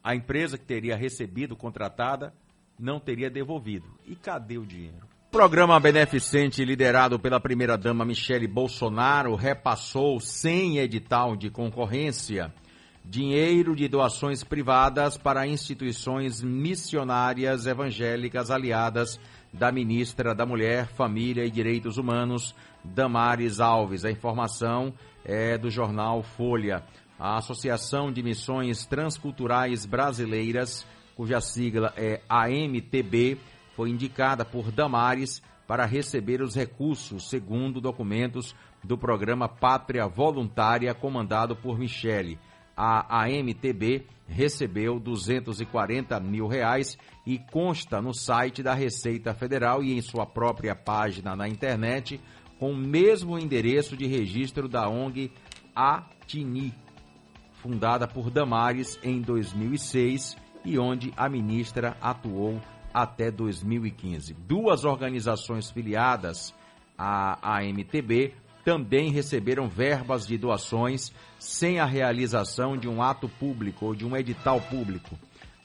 A empresa que teria recebido, contratada, não teria devolvido. E cadê o dinheiro? Programa beneficente liderado pela primeira-dama Michele Bolsonaro repassou, sem edital de concorrência, dinheiro de doações privadas para instituições missionárias evangélicas aliadas da ministra da Mulher, Família e Direitos Humanos, Damares Alves. A informação é do jornal Folha. A Associação de Missões Transculturais Brasileiras, cuja sigla é AMTB, foi indicada por Damares para receber os recursos, segundo documentos do programa Pátria Voluntária, comandado por Michele. A AMTB recebeu 240 mil reais e consta no site da Receita Federal e em sua própria página na internet, com o mesmo endereço de registro da ONG Atini, fundada por Damares em 2006 e onde a ministra atuou até 2015. Duas organizações filiadas à AMTB também receberam verbas de doações sem a realização de um ato público ou de um edital público.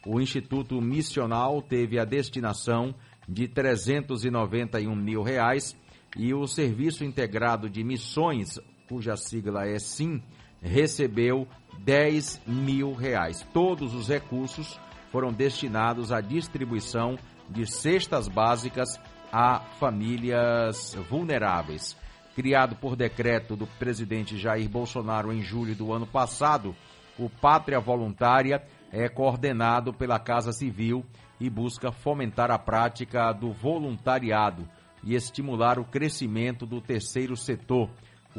O Instituto Missional teve a destinação de 391 mil reais e o Serviço Integrado de Missões, cuja sigla é SIM, recebeu 10 mil reais. Todos os recursos foram destinados à distribuição de cestas básicas a famílias vulneráveis. Criado por decreto do presidente Jair Bolsonaro em julho do ano passado, o Pátria Voluntária é coordenado pela Casa Civil e busca fomentar a prática do voluntariado e estimular o crescimento do terceiro setor.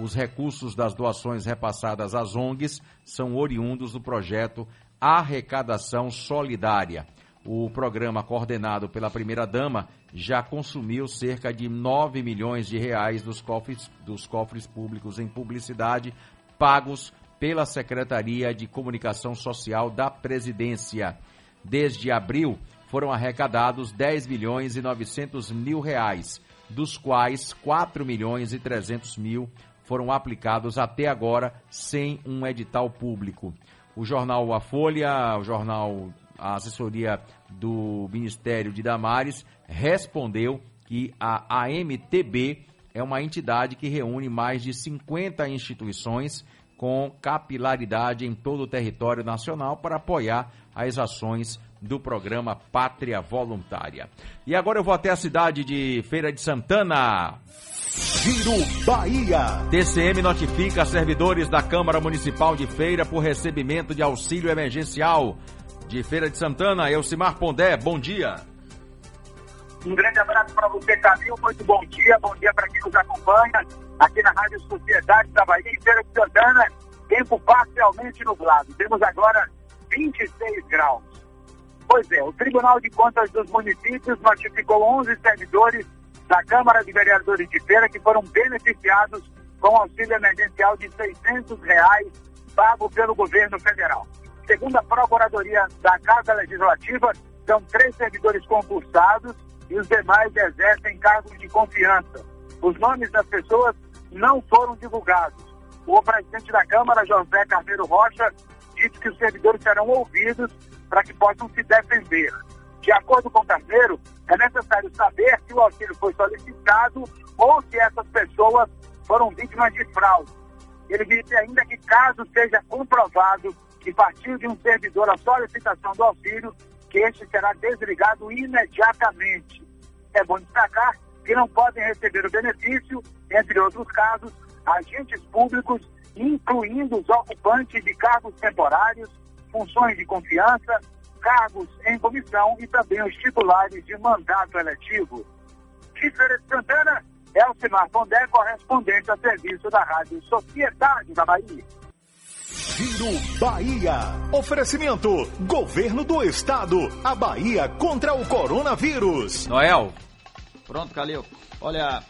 Os recursos das doações repassadas às ONGs são oriundos do projeto Arrecadação Solidária. O programa coordenado pela primeira-dama já consumiu cerca de 9 milhões de reais dos cofres, dos cofres públicos em publicidade pagos pela Secretaria de Comunicação Social da Presidência. Desde abril, foram arrecadados 10 milhões e 900 mil reais, dos quais 4 milhões e 300 mil foram aplicados até agora sem um edital público. O jornal A Folha, o jornal a assessoria do Ministério de Damares respondeu que a AMTB é uma entidade que reúne mais de 50 instituições com capilaridade em todo o território nacional para apoiar as ações do programa Pátria Voluntária. E agora eu vou até a cidade de Feira de Santana. Giro Bahia. TCM notifica servidores da Câmara Municipal de Feira por recebimento de auxílio emergencial. De Feira de Santana, Elcimar Pondé, bom dia. Um grande abraço para você, Camil. Muito bom dia. Bom dia para quem nos acompanha aqui na Rádio Sociedade da Bahia, em Feira de Santana. Tempo parcialmente nublado. Temos agora 26 graus. Pois é, o Tribunal de Contas dos Municípios notificou 11 servidores da Câmara de Vereadores de Feira que foram beneficiados com auxílio emergencial de 600 reais pago pelo governo federal. Segundo a Procuradoria da Casa Legislativa, são três servidores concursados e os demais exercem cargos de confiança. Os nomes das pessoas não foram divulgados. O presidente da Câmara, José Carneiro Rocha, disse que os servidores serão ouvidos para que possam se defender. De acordo com o Carneiro, é necessário saber se o auxílio foi solicitado ou se essas pessoas foram vítimas de fraude. Ele disse ainda que, caso seja comprovado que partiu de um servidor a solicitação do auxílio, que este será desligado imediatamente. É bom destacar que não podem receber o benefício, entre outros casos, agentes públicos, incluindo os ocupantes de cargos temporários, funções de confiança, cargos em comissão e também os titulares de mandato eletivo. De Santana, Elcimar Pondé, correspondente a serviço da Rádio Sociedade da Bahia. Giro Bahia. Oferecimento: Governo do Estado. A Bahia contra o coronavírus. Noel. Pronto, Calil. Olha,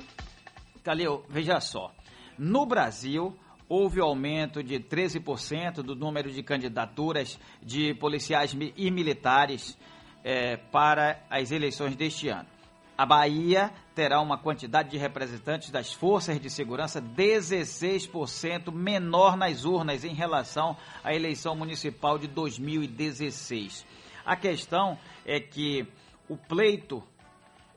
Calil, veja só. No Brasil, houve aumento de 13% do número de candidaturas de policiais e militares é, para as eleições deste ano. A Bahia terá uma quantidade de representantes das forças de segurança 16% menor nas urnas em relação à eleição municipal de 2016. A questão é que o pleito,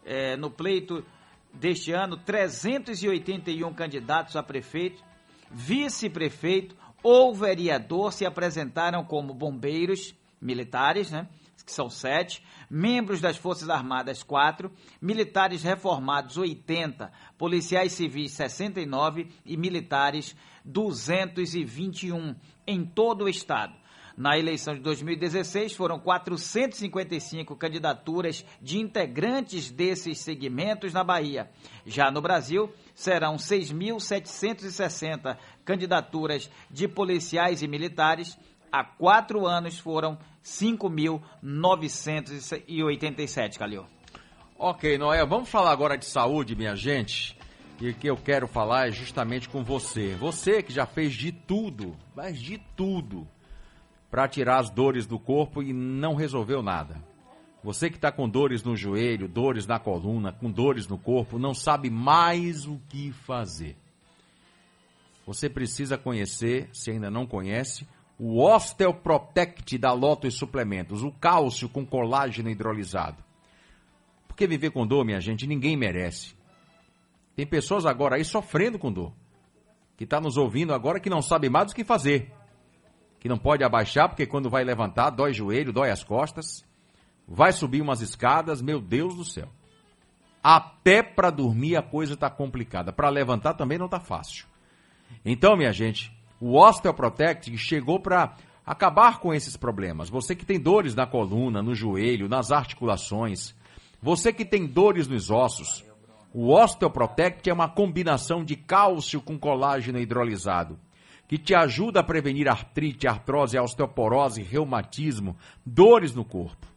é, no pleito deste ano, 381 candidatos a prefeito, vice-prefeito ou vereador se apresentaram como bombeiros militares, né? que são sete, membros das Forças Armadas, quatro, militares reformados, 80, policiais civis, 69 e militares, 221 em todo o estado. Na eleição de 2016, foram 455 candidaturas de integrantes desses segmentos na Bahia. Já no Brasil, serão 6.760 candidaturas de policiais e militares. Há quatro anos foram 5.987, Calil. Ok, Noé, vamos falar agora de saúde, minha gente. E o que eu quero falar é justamente com você. Você que já fez de tudo, mas de tudo, para tirar as dores do corpo e não resolveu nada. Você que está com dores no joelho, dores na coluna, com dores no corpo, não sabe mais o que fazer. Você precisa conhecer, se ainda não conhece, o Osteoprotect da Lotus Suplementos, o cálcio com colágeno hidrolisado. Porque viver com dor, minha gente, ninguém merece. Tem pessoas agora aí sofrendo com dor, que está nos ouvindo agora que não sabe mais o que fazer que não pode abaixar, porque quando vai levantar, dói joelho, dói as costas, vai subir umas escadas, meu Deus do céu. Até para dormir a coisa está complicada. Para levantar também não está fácil. Então, minha gente, o Osteoprotect chegou para acabar com esses problemas. Você que tem dores na coluna, no joelho, nas articulações, você que tem dores nos ossos, o Osteoprotect é uma combinação de cálcio com colágeno hidrolisado, que te ajuda a prevenir artrite, artrose, osteoporose, reumatismo, dores no corpo.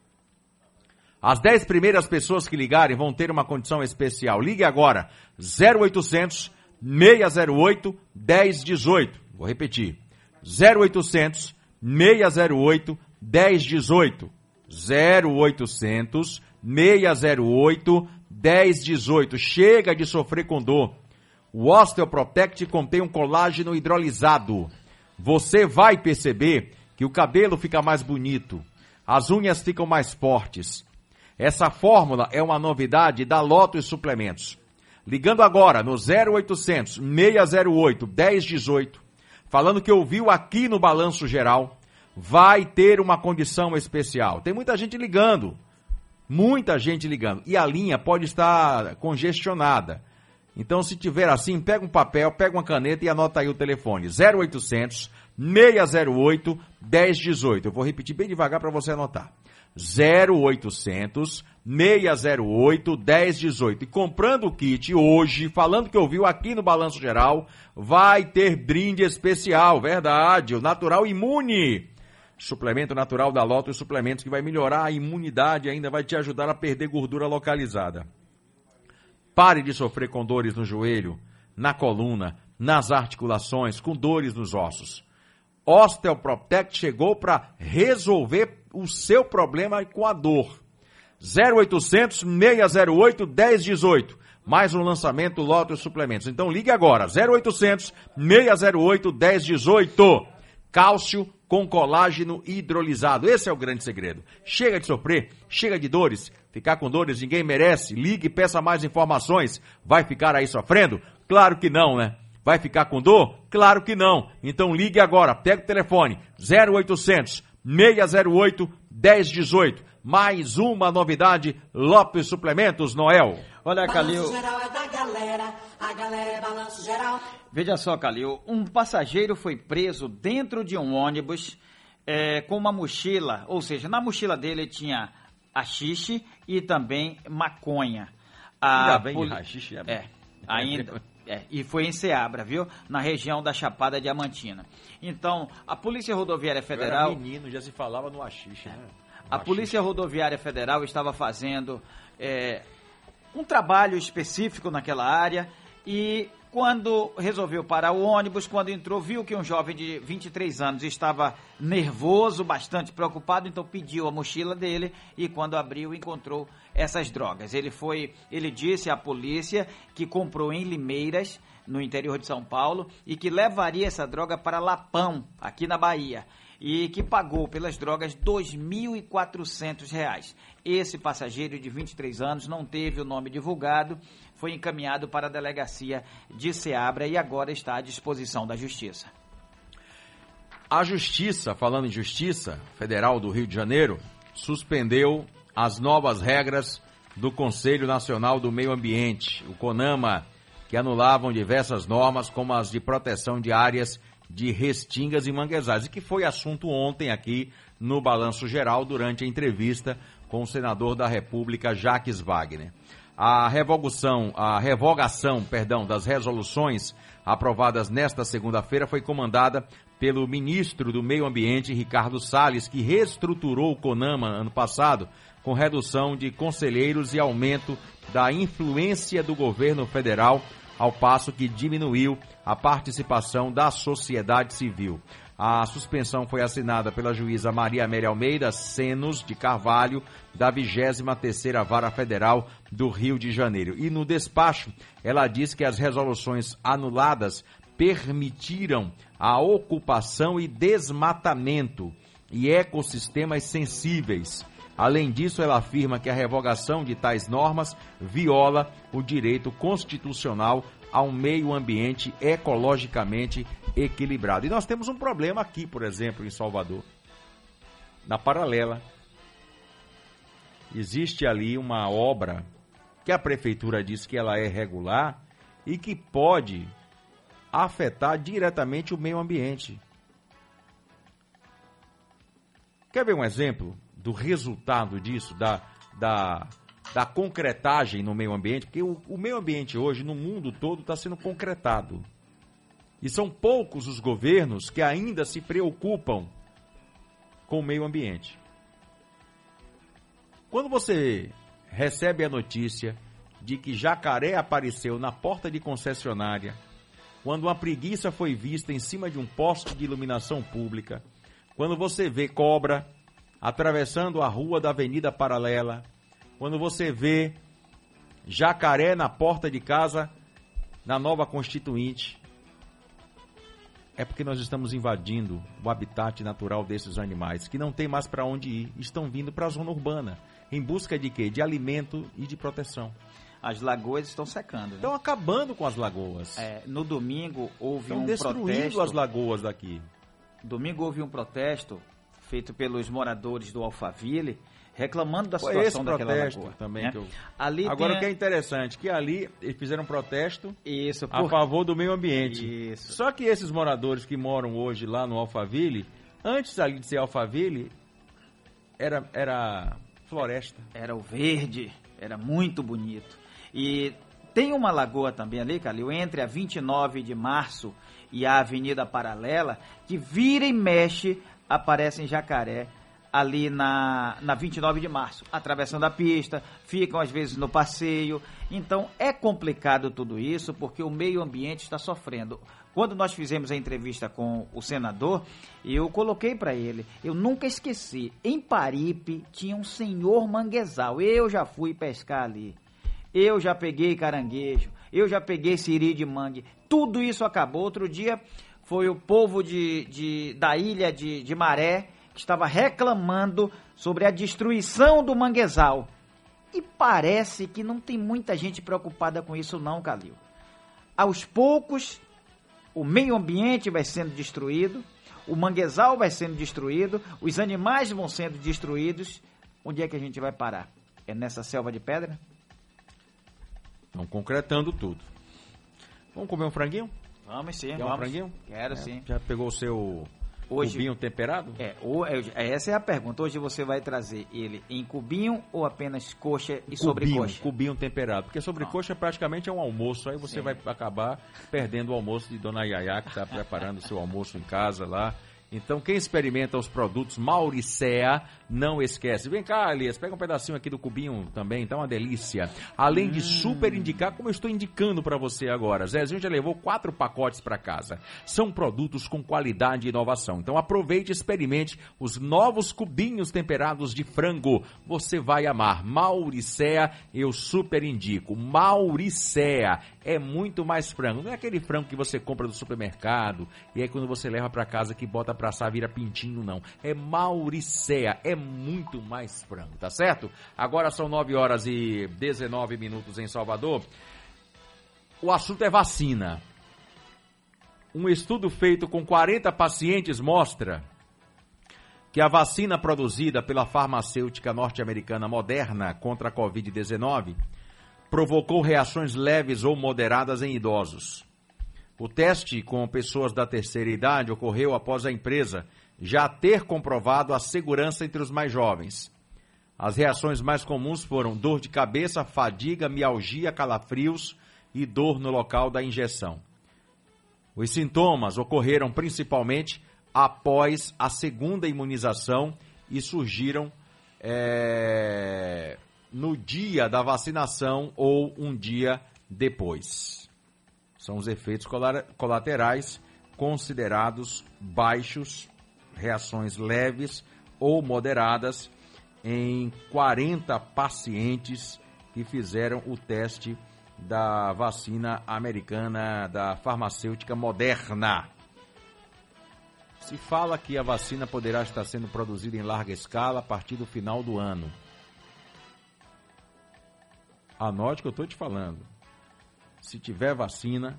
As 10 primeiras pessoas que ligarem vão ter uma condição especial. Ligue agora, 0800 608 1018. Vou repetir, 0800 608 1018. 0800 608 1018. Chega de sofrer com dor. O Osteoprotect contém um colágeno hidrolisado. Você vai perceber que o cabelo fica mais bonito, as unhas ficam mais fortes. Essa fórmula é uma novidade da Lotus Suplementos. Ligando agora no 0800 608 1018, falando que ouviu aqui no Balanço Geral, vai ter uma condição especial. Tem muita gente ligando. Muita gente ligando. E a linha pode estar congestionada. Então, se tiver assim, pega um papel, pega uma caneta e anota aí o telefone. 0800 608 1018. Eu vou repetir bem devagar para você anotar. 0800 608 1018. E comprando o kit hoje, falando que ouviu aqui no Balanço Geral, vai ter brinde especial, verdade, o Natural Imune. Suplemento natural da Loto e suplementos que vai melhorar a imunidade e ainda vai te ajudar a perder gordura localizada. Pare de sofrer com dores no joelho, na coluna, nas articulações, com dores nos ossos. Osteoprotect chegou para resolver o seu problema com a dor. 0800 608 1018. Mais um lançamento Lotus Suplementos. Então ligue agora, 0800 608 1018. Cálcio com colágeno hidrolisado. Esse é o grande segredo. Chega de sofrer, chega de dores. Ficar com dores ninguém merece. Ligue e peça mais informações. Vai ficar aí sofrendo? Claro que não, né? Vai ficar com dor? Claro que não. Então ligue agora, pega o telefone 0800 608 1018. Mais uma novidade, Lopes Suplementos, Noel. Olha, Calil. Balanço geral é da galera, a galera é balanço geral. Veja só, Calil, um passageiro foi preso dentro de um ônibus é, com uma mochila, ou seja, na mochila dele tinha haxixe e também maconha. Ainda bem de haxixe, é. É, ainda. É, e foi em Seabra, viu? Na região da Chapada Diamantina. Então, a Polícia Rodoviária Federal. Eu era menino, já se falava no haxixe, né? A Polícia Rodoviária Federal estava fazendo é, um trabalho específico naquela área e quando resolveu parar o ônibus, quando entrou, viu que um jovem de 23 anos estava nervoso, bastante preocupado, então pediu a mochila dele e quando abriu encontrou essas drogas. Ele foi, ele disse à polícia que comprou em Limeiras, no interior de São Paulo, e que levaria essa droga para Lapão, aqui na Bahia e que pagou pelas drogas R$ 2.400. Esse passageiro de 23 anos não teve o nome divulgado, foi encaminhado para a delegacia de Seabra e agora está à disposição da Justiça. A Justiça, falando em Justiça Federal do Rio de Janeiro, suspendeu as novas regras do Conselho Nacional do Meio Ambiente, o CONAMA, que anulavam diversas normas, como as de proteção de áreas de restingas e manguezais, e que foi assunto ontem aqui no Balanço Geral durante a entrevista com o senador da República, Jaques Wagner. A revogação, a revogação, perdão, das resoluções aprovadas nesta segunda-feira foi comandada pelo ministro do Meio Ambiente, Ricardo Salles, que reestruturou o CONAMA ano passado com redução de conselheiros e aumento da influência do governo federal ao passo que diminuiu a participação da sociedade civil. A suspensão foi assinada pela juíza Maria Amélia Almeida Senos de Carvalho, da 23ª Vara Federal do Rio de Janeiro. E no despacho, ela diz que as resoluções anuladas permitiram a ocupação e desmatamento e ecossistemas sensíveis Além disso, ela afirma que a revogação de tais normas viola o direito constitucional a um meio ambiente ecologicamente equilibrado. E nós temos um problema aqui, por exemplo, em Salvador. Na paralela, existe ali uma obra que a prefeitura diz que ela é regular e que pode afetar diretamente o meio ambiente. Quer ver um exemplo do resultado disso, da, da, da concretagem no meio ambiente? Porque o, o meio ambiente hoje, no mundo todo, está sendo concretado. E são poucos os governos que ainda se preocupam com o meio ambiente. Quando você recebe a notícia de que jacaré apareceu na porta de concessionária, quando uma preguiça foi vista em cima de um poste de iluminação pública, quando você vê cobra atravessando a rua da Avenida Paralela, quando você vê jacaré na porta de casa na nova Constituinte, é porque nós estamos invadindo o habitat natural desses animais, que não tem mais para onde ir, estão vindo para a zona urbana, em busca de quê? De alimento e de proteção. As lagoas estão secando. Né? Estão acabando com as lagoas. É, no domingo houve estão um destruindo protesto. as lagoas daqui. Domingo houve um protesto feito pelos moradores do Alphaville, reclamando da situação esse daquela protesto lagoa. também né? que eu... Ali Agora o que é interessante, que ali eles fizeram um protesto Isso, a por- favor do meio ambiente. Isso. Só que esses moradores que moram hoje lá no Alphaville, antes ali de ser Alphaville, era, era floresta. Era o verde, era muito bonito. E tem uma lagoa também ali, Calil, entre a 29 de março e a Avenida Paralela, que vira e mexe, aparecem jacaré ali na, na 29 de março, atravessando a pista, ficam às vezes no passeio. Então é complicado tudo isso porque o meio ambiente está sofrendo. Quando nós fizemos a entrevista com o senador, eu coloquei para ele, eu nunca esqueci, em Paripe tinha um senhor manguezal, eu já fui pescar ali. Eu já peguei caranguejo, eu já peguei siri de mangue. Tudo isso acabou. Outro dia foi o povo de, de- da ilha de, de Maré que estava reclamando sobre a destruição do manguezal. E parece que não tem muita gente preocupada com isso não, Calil. Aos poucos, o meio ambiente vai sendo destruído, o manguezal vai sendo destruído, os animais vão sendo destruídos. Onde é que a gente vai parar? É nessa selva de pedra? Estão concretando tudo. Vamos comer um franguinho? Vamos sim, Quer um vamos. franguinho? Quero É, sim. Já pegou o seu Hoje- cubinho temperado? É, ou, é, essa é a pergunta. Hoje você vai trazer ele em cubinho ou apenas coxa e cubinho, sobrecoxa? cubinho temperado. Porque sobrecoxa praticamente é um almoço. Aí você Sim. vai acabar perdendo o almoço de Dona Yaya, que está preparando o seu almoço em casa lá. Então, quem experimenta os produtos Mauricea, não esquece. Vem cá, Elias, pega um pedacinho aqui do cubinho também, tá uma delícia. Além de super indicar, como eu estou indicando para você agora. Zezinho já levou quatro pacotes para casa. São produtos com qualidade e inovação. Então, aproveite e experimente os novos cubinhos temperados de frango. Você vai amar. Mauricea, eu super indico. Mauricea é muito mais frango. Não é aquele frango que você compra do supermercado e aí quando você leva para casa que bota pra assar vira pintinho, não. É Mauricea, é muito mais frango, tá certo? Agora são 9 horas e 19 minutos em Salvador. O assunto é vacina. Um estudo feito com 40 pacientes mostra que a vacina produzida pela farmacêutica norte-americana Moderna contra a Covid-19 provocou reações leves ou moderadas em idosos. O teste com pessoas da terceira idade ocorreu após a empresa já ter comprovado a segurança entre os mais jovens. As reações mais comuns foram dor de cabeça, fadiga, mialgia, calafrios e dor no local da injeção. Os sintomas ocorreram principalmente após a segunda imunização e surgiram eh, no dia da vacinação ou um dia depois. São os efeitos cola- colaterais considerados baixos, reações leves ou moderadas em 40 pacientes que fizeram o teste da vacina americana da farmacêutica Moderna. Se fala que a vacina poderá estar sendo produzida em larga escala a partir do final do ano. Anote o que eu estou te falando. Se tiver vacina,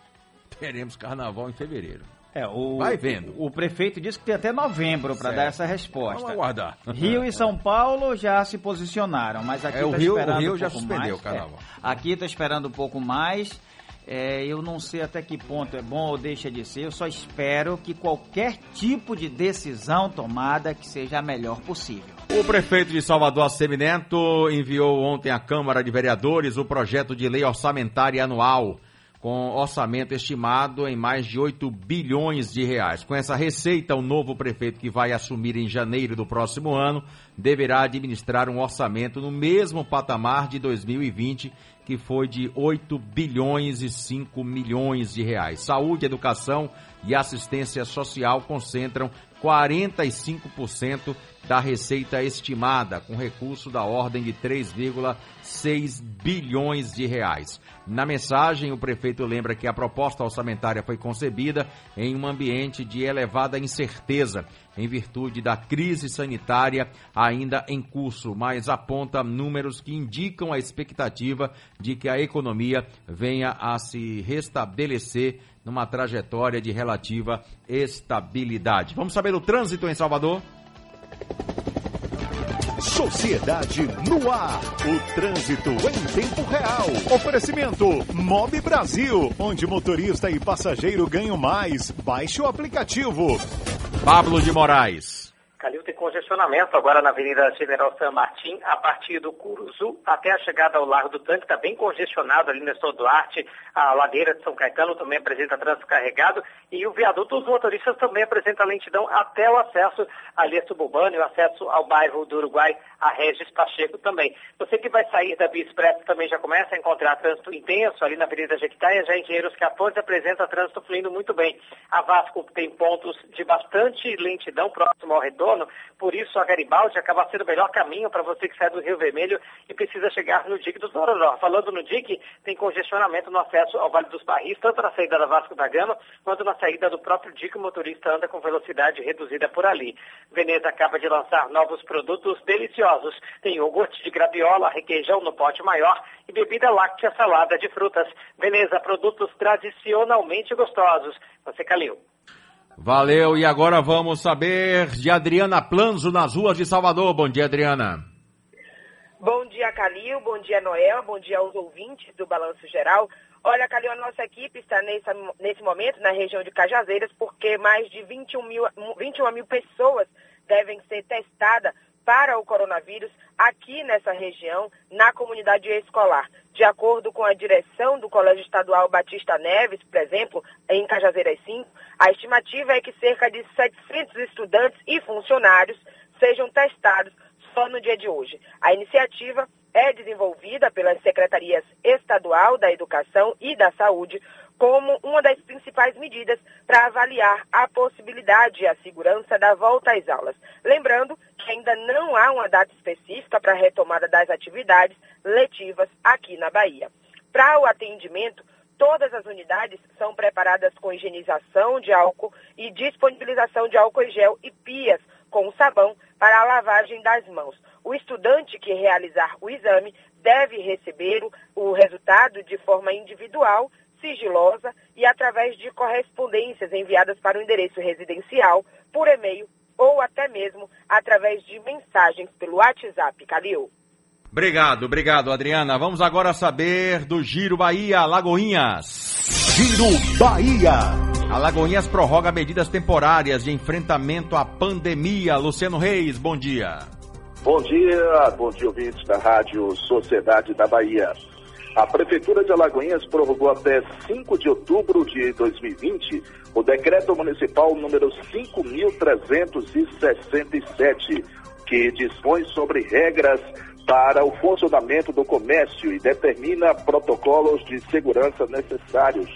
teremos carnaval em fevereiro. É, o, Vai vendo. O prefeito disse que tem até novembro para dar essa resposta. Vamos aguardar. Rio e São Paulo já se posicionaram, mas aqui É, o tá Rio- o esperando Rio um já pouco suspendeu mais. o carnaval. É, aqui está esperando um pouco mais. É, eu não sei até que ponto é bom ou deixa de ser. Eu só espero que qualquer tipo de decisão tomada que seja a melhor possível. O prefeito de Salvador, Assemineto, enviou ontem à Câmara de Vereadores o projeto de lei orçamentária anual, com orçamento estimado em mais de 8 bilhões de reais. Com essa receita, o novo prefeito que vai assumir em janeiro do próximo ano deverá administrar um orçamento no mesmo patamar de 2020, que foi de 8 bilhões e 5 milhões de reais. Saúde, educação e assistência social concentram 45% da receita estimada, com recurso da ordem de 3,6 bilhões de reais. Na mensagem, o prefeito lembra que a proposta orçamentária foi concebida em um ambiente de elevada incerteza, em virtude da crise sanitária ainda em curso, mas aponta números que indicam a expectativa de que a economia venha a se restabelecer numa trajetória de relativa estabilidade. Vamos saber o trânsito em Salvador? Sociedade no ar. O trânsito em tempo real. Oferecimento Mob Brasil, onde motorista e passageiro ganham mais. Baixe o aplicativo. Pablo de Moraes. Calil tem congestionamento agora na Avenida General San Martin, a partir do Curuzu até a chegada ao Largo do Tanque, está bem congestionado ali no Estor Duarte, a ladeira de São Caetano também apresenta trânsito carregado e o viaduto dos motoristas também apresenta lentidão até o acesso ali a Suburbano e o acesso ao bairro do Uruguai, a Regis Pacheco também. Você que vai sair da Via Expressa também já começa a encontrar trânsito intenso ali na Avenida Jequitaia, já Engenheiros 14 apresenta trânsito fluindo muito bem. A Vasco tem pontos de bastante lentidão próximo ao por isso a Garibaldi acaba sendo o melhor caminho para você que sai do Rio Vermelho e precisa chegar no Dique do Tororó. Falando no Dique, tem congestionamento no acesso ao Vale dos Barris, tanto na saída da Vasco da Gama, quanto na saída do próprio Dique, o motorista anda com velocidade reduzida por ali. Veneza acaba de lançar novos produtos deliciosos. Tem iogurte de graviola, requeijão no pote maior e bebida láctea salada de frutas. Veneza, produtos tradicionalmente gostosos. Você, Calil. Valeu, e agora vamos saber de Adriana Planzo nas ruas de Salvador. Bom dia, Adriana. Bom dia, Calil. Bom dia, Noel. Bom dia aos ouvintes do Balanço Geral. Olha, Calil, a nossa equipe está nessa, nesse momento na região de Cajazeiras, porque mais de 21 mil, 21 mil pessoas devem ser testadas para o coronavírus aqui nessa região, na comunidade escolar. De acordo com a direção do Colégio Estadual Batista Neves, por exemplo, em Cajazeiras 5, a estimativa é que cerca de 700 estudantes e funcionários sejam testados só no dia de hoje. A iniciativa é desenvolvida pelas secretarias estadual da Educação e da Saúde como uma das principais medidas para avaliar a possibilidade e a segurança da volta às aulas. Lembrando que ainda não há uma data específica para a retomada das atividades letivas aqui na Bahia. Para o atendimento, todas as unidades são preparadas com higienização de álcool e disponibilização de álcool em gel e pias com sabão para a lavagem das mãos. O estudante que realizar o exame deve receber o, resultado de forma individual, sigilosa e através de correspondências enviadas para o endereço residencial, por e-mail ou até mesmo através de mensagens pelo WhatsApp. Calil. Obrigado, obrigado, Adriana. Vamos agora saber do Giro Bahia, Lagoinhas. Giro Bahia. A Lagoinhas prorroga medidas temporárias de enfrentamento à pandemia. Luciano Reis, bom dia. Bom dia, bom dia ouvintes da Rádio Sociedade da Bahia. A Prefeitura de Alagoinhas prorrogou até 5 de outubro de 2020 o decreto municipal número 5.367, que dispõe sobre regras para o funcionamento do comércio e determina protocolos de segurança necessários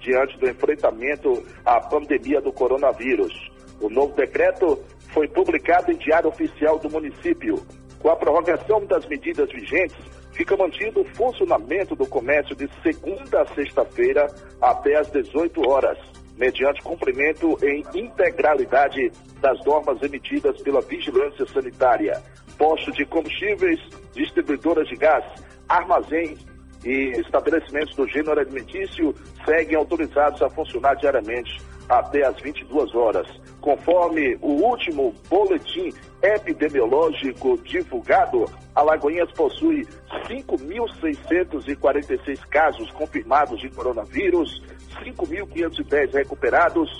diante do enfrentamento à pandemia do coronavírus. O novo decreto foi publicado em Diário Oficial do município. Com a prorrogação das medidas vigentes, fica mantido o funcionamento do comércio de segunda a sexta-feira até às 18 horas, mediante cumprimento em integralidade das normas emitidas pela Vigilância Sanitária. Postos de combustíveis, distribuidoras de gás, armazéns e estabelecimentos do gênero alimentício seguem autorizados a funcionar diariamente até às 22 horas. Conforme o último boletim epidemiológico divulgado, Alagoinhas possui 5.646 casos confirmados de coronavírus, 5.510 recuperados,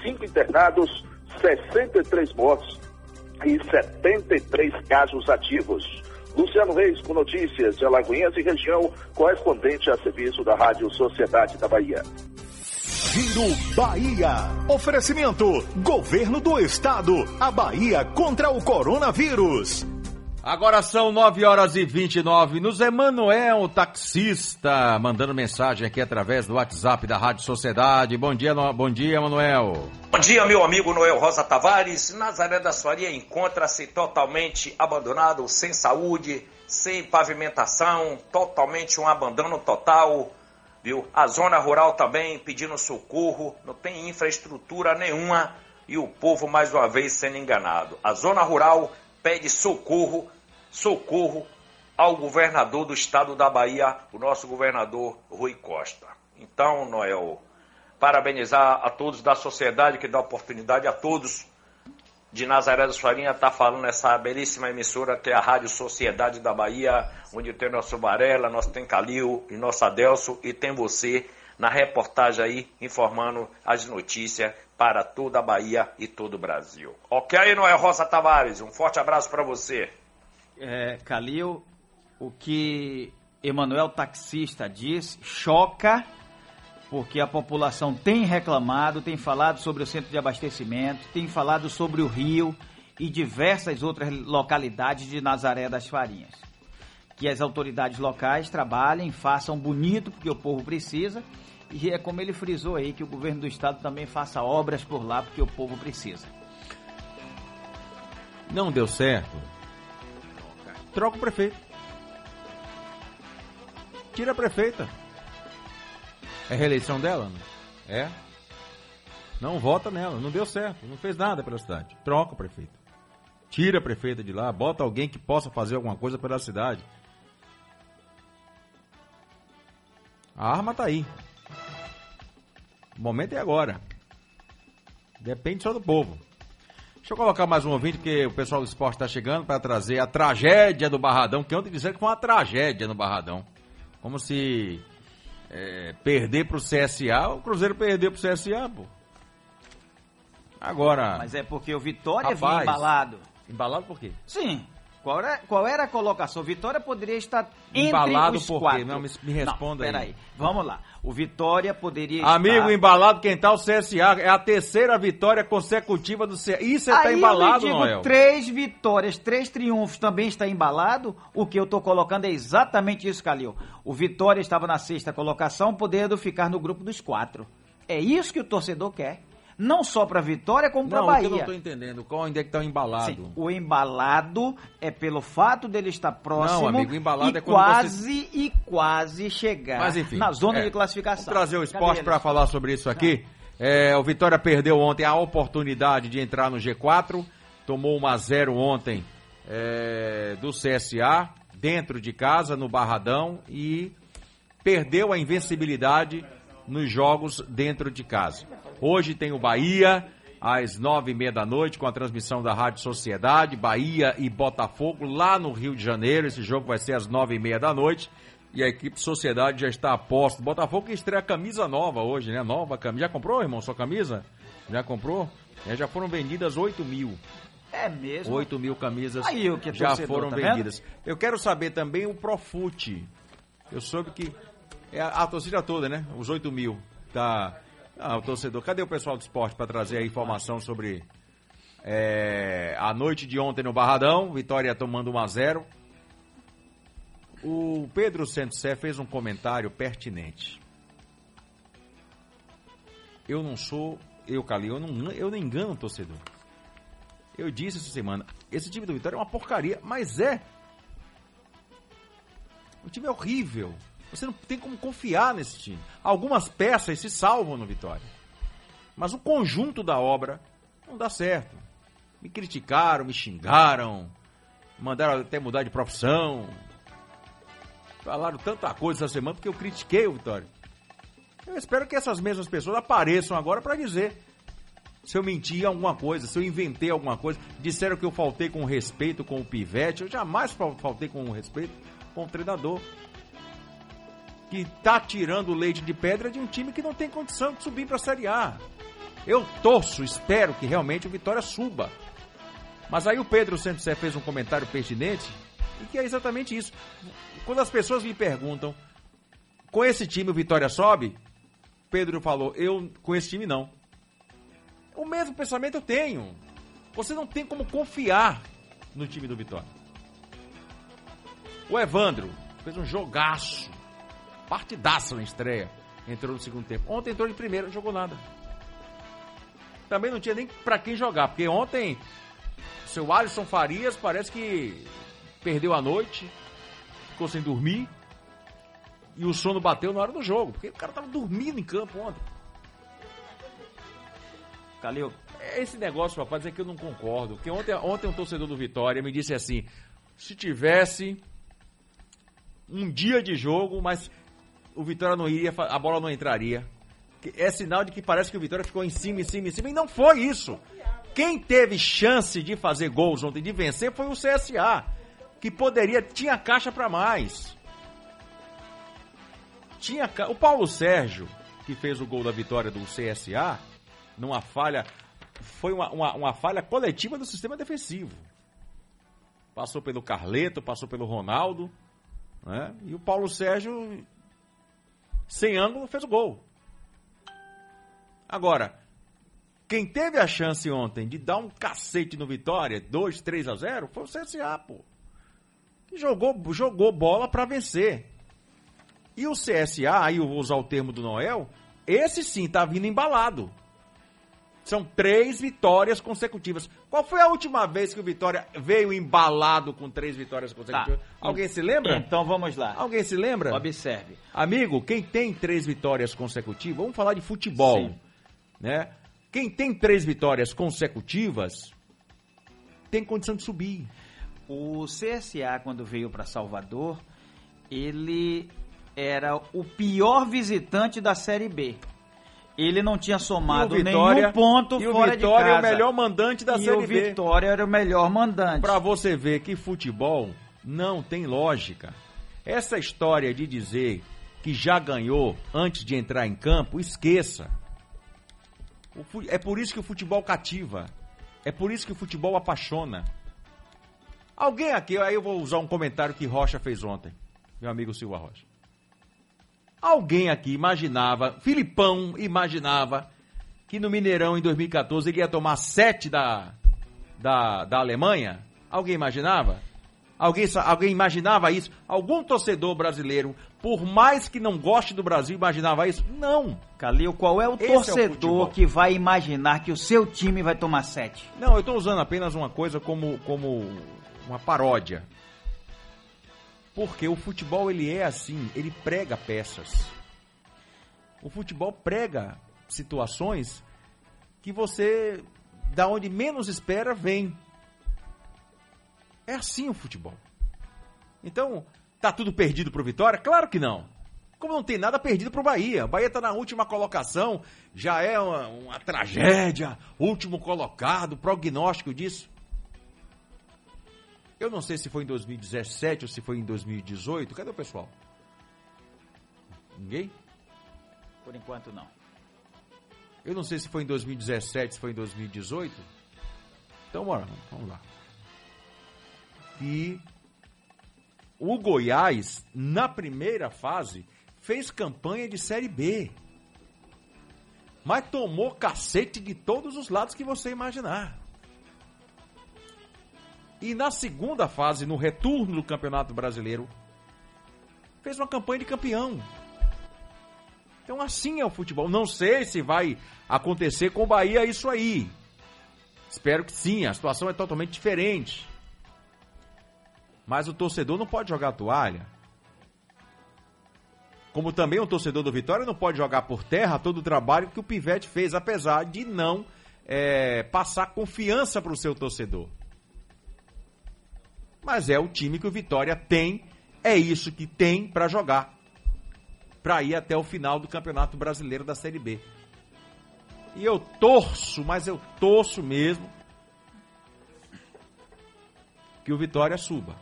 5 internados, 63 mortos e 73 casos ativos. Luciano Reis com notícias de Alagoinhas e região, correspondente a serviço da Rádio Sociedade da Bahia. Giro Bahia. Oferecimento: Governo do Estado. A Bahia contra o coronavírus. Agora são 9 horas e 29. Nos Emanuel, taxista, mandando mensagem aqui através do WhatsApp da Rádio Sociedade. Bom dia, no... bom dia, Emanuel. Bom dia, meu amigo Noel Rosa Tavares. Nazaré da Soaria encontra-se totalmente abandonado, sem saúde, sem pavimentação, totalmente um abandono total. Viu? A zona rural também pedindo socorro, não tem infraestrutura nenhuma e o povo mais uma vez sendo enganado. A zona rural pede socorro, socorro ao governador do estado da Bahia, o nosso governador Rui Costa. Então, Noel, parabenizar a todos da sociedade que dá oportunidade a todos de Nazaré dos Farinha estar tá falando nessa belíssima emissora que é a Rádio Sociedade da Bahia, onde tem nosso Varela, nosso tem Calil e nosso Adelso e tem você na reportagem aí informando as notícias para toda a Bahia e todo o Brasil. Ok, Noé Rosa Tavares, um forte abraço para você. É, Calil, o que Emanuel Taxista diz choca porque a população tem reclamado, tem falado sobre o centro de abastecimento, tem falado sobre o rio e diversas outras localidades de Nazaré das Farinhas. Que as autoridades locais trabalhem, façam bonito, porque o povo precisa, e é como ele frisou aí, que o governo do estado também faça obras por lá, porque o povo precisa. Não deu certo? Troca o prefeito. Tira a prefeita. É reeleição dela? É? Não vota nela, não deu certo, não fez nada pela cidade. Troca o prefeito. Tira a prefeita de lá, bota alguém que possa fazer alguma coisa pela cidade. A arma tá aí. O momento é agora. Depende só do povo. Deixa eu colocar mais um ouvinte, porque o pessoal do esporte está chegando para trazer a tragédia do Barradão, que ontem disseram que foi uma tragédia no Barradão. Como se é, perder pro CSA, o Cruzeiro perdeu pro CSA, pô. Agora. Mas é porque o Vitória rapaz, vinha embalado. Embalado por quê? Sim. Qual era, qual era a colocação? Vitória poderia estar entre embalado os por quatro. quê? Não, me, me responda Não, aí. Peraí, vamos lá. O Vitória poderia Amigo estar... embalado, quem tá o CSA. É a terceira vitória consecutiva do CSA. Isso é tá embalado, eu digo, Noel? três vitórias, três triunfos também está embalado. O que eu tô colocando é exatamente isso, Calil. O Vitória estava na sexta colocação, podendo ficar no grupo dos quatro. É isso que o torcedor quer. Não só para Vitória, como para Bahia. Não, eu não estou entendendo. Qual onde é que está o embalado? Sim, o embalado é pelo fato dele estar próximo. Não, amigo, embalado e é quando quase você... e quase chegar Mas, enfim, na zona é, de classificação. Vamos trazer o esporte para falar sobre isso aqui. É, o Vitória perdeu ontem a oportunidade de entrar no G4, tomou 1 a 0 ontem é, do CSA dentro de casa no Barradão e perdeu a invencibilidade nos jogos dentro de casa. Hoje tem o Bahia, às nove e meia da noite, com a transmissão da Rádio Sociedade, Bahia e Botafogo, lá no Rio de Janeiro. Esse jogo vai ser às nove e meia da noite. E a equipe Sociedade já está a posto. Botafogo que estreia camisa nova hoje, né? Nova camisa. Já comprou, irmão, sua camisa? Já comprou? É, já foram vendidas 8 mil. É mesmo? 8 mil camisas Aí, o que é já torcedor, foram tá vendidas. vendo? Eu quero saber também o Profute. Eu soube que é a, a torcida toda, né? Os 8 mil. Tá. Ah, o torcedor. Cadê o pessoal do esporte para trazer a informação sobre é, a noite de ontem no Barradão? Vitória tomando 1 a 0 O Pedro Santos Sé fez um comentário pertinente. Eu não sou, eu, Calil, eu não, eu não engano o torcedor. Eu disse essa semana, esse time do Vitória é uma porcaria, mas é. O time é horrível. Você não tem como confiar nesse time. Algumas peças se salvam no Vitória. Mas o conjunto da obra não dá certo. Me criticaram, me xingaram, mandaram até mudar de profissão. Falaram tanta coisa essa semana porque eu critiquei o Vitória. Eu espero que essas mesmas pessoas apareçam agora para dizer se eu menti alguma coisa, se eu inventei alguma coisa. Disseram que eu faltei com respeito com o Pivete. Eu jamais faltei com respeito com o treinador. Que tá tirando o leite de pedra de um time que não tem condição de subir para a Série A. Eu torço, espero que realmente o Vitória suba. Mas aí o Pedro Santos fez um comentário pertinente e que é exatamente isso. Quando as pessoas me perguntam, com esse time o Vitória sobe? Pedro falou, eu com esse time não. O mesmo pensamento eu tenho. Você não tem como confiar no time do Vitória. O Evandro fez um jogaço. Partidaço na estreia. Entrou no segundo tempo. Ontem entrou de primeiro, não jogou nada. Também não tinha nem para quem jogar, porque ontem o seu Alisson Farias parece que perdeu a noite, ficou sem dormir. E o sono bateu na hora do jogo, porque o cara tava dormindo em campo ontem. Calil. Esse negócio, papai, dizer que eu não concordo. Porque ontem, ontem um torcedor do Vitória me disse assim: se tivesse um dia de jogo, mas o Vitória não iria, a bola não entraria. É sinal de que parece que o Vitória ficou em cima, em cima, em cima. E não foi isso. Quem teve chance de fazer gols ontem, de vencer, foi o CSA. Que poderia, tinha caixa para mais. Tinha o Paulo Sérgio, que fez o gol da vitória do CSA, numa falha. Foi uma, uma, uma falha coletiva do sistema defensivo. Passou pelo Carleto, passou pelo Ronaldo. Né? E o Paulo Sérgio, sem ângulo, fez o gol. Agora, quem teve a chance ontem de dar um cacete no Vitória, 2, 3 a 0, foi o CSA, pô. Que jogou, jogou bola para vencer. E o CSA, aí eu vou usar o termo do Noel, esse sim tá vindo embalado. São três vitórias consecutivas. Qual foi a última vez que o Vitória veio embalado com três vitórias consecutivas? Tá. Alguém se lembra? Então vamos lá. Alguém se lembra? Observe. Amigo, quem tem três vitórias consecutivas, vamos falar de futebol, sim. né? Quem tem três vitórias consecutivas tem condição de subir. O CSA, quando veio para Salvador, ele era o pior visitante da Série B. Ele não tinha somado Vitória, nenhum ponto e fora o Vitória de casa. é o melhor mandante da e Série B. E o Vitória era o melhor mandante. Para você ver que futebol não tem lógica. Essa história de dizer que já ganhou antes de entrar em campo, esqueça. É por isso que o futebol cativa. É por isso que o futebol apaixona. Alguém aqui, aí eu vou usar um comentário que Rocha fez ontem, meu amigo Silva Rocha. Alguém aqui imaginava, Filipão imaginava, que no Mineirão em 2014 ele ia tomar sete da, da, da Alemanha? Alguém imaginava? Alguém, alguém imaginava isso? Algum torcedor brasileiro, por mais que não goste do Brasil, imaginava isso? Não. Calil, qual é o Esse torcedor é o que vai imaginar que o seu time vai tomar sete? Não, eu estou usando apenas uma coisa como, como uma paródia. Porque o futebol ele é assim, ele prega peças. O futebol prega situações que você da onde menos espera vem. É assim o futebol. Então, tá tudo perdido pro Vitória? Claro que não. Como não tem nada perdido pro Bahia. O Bahia tá na última colocação, já é uma, uma tragédia, último colocado, prognóstico disso. Eu não sei se foi em 2017 ou se foi em 2018. Cadê o pessoal? Ninguém? Por enquanto não. Eu não sei se foi em 2017, se foi em 2018. Então, bora, vamos lá. E o Goiás, na primeira fase, fez campanha de Série B. Mas tomou cacete de todos os lados que você imaginar. E na segunda fase, no retorno do Campeonato Brasileiro, fez uma campanha de campeão. Então assim é o futebol. Não sei se vai acontecer com o Bahia isso aí. Espero que sim, a situação é totalmente diferente. Mas o torcedor não pode jogar toalha. Como também o torcedor do Vitória não pode jogar por terra todo o trabalho que o Pivete fez, apesar de não é, passar confiança para o seu torcedor mas é o time que o Vitória tem, é isso que tem para jogar, para ir até o final do Campeonato Brasileiro da Série B. E eu torço, mas eu torço mesmo que o Vitória suba.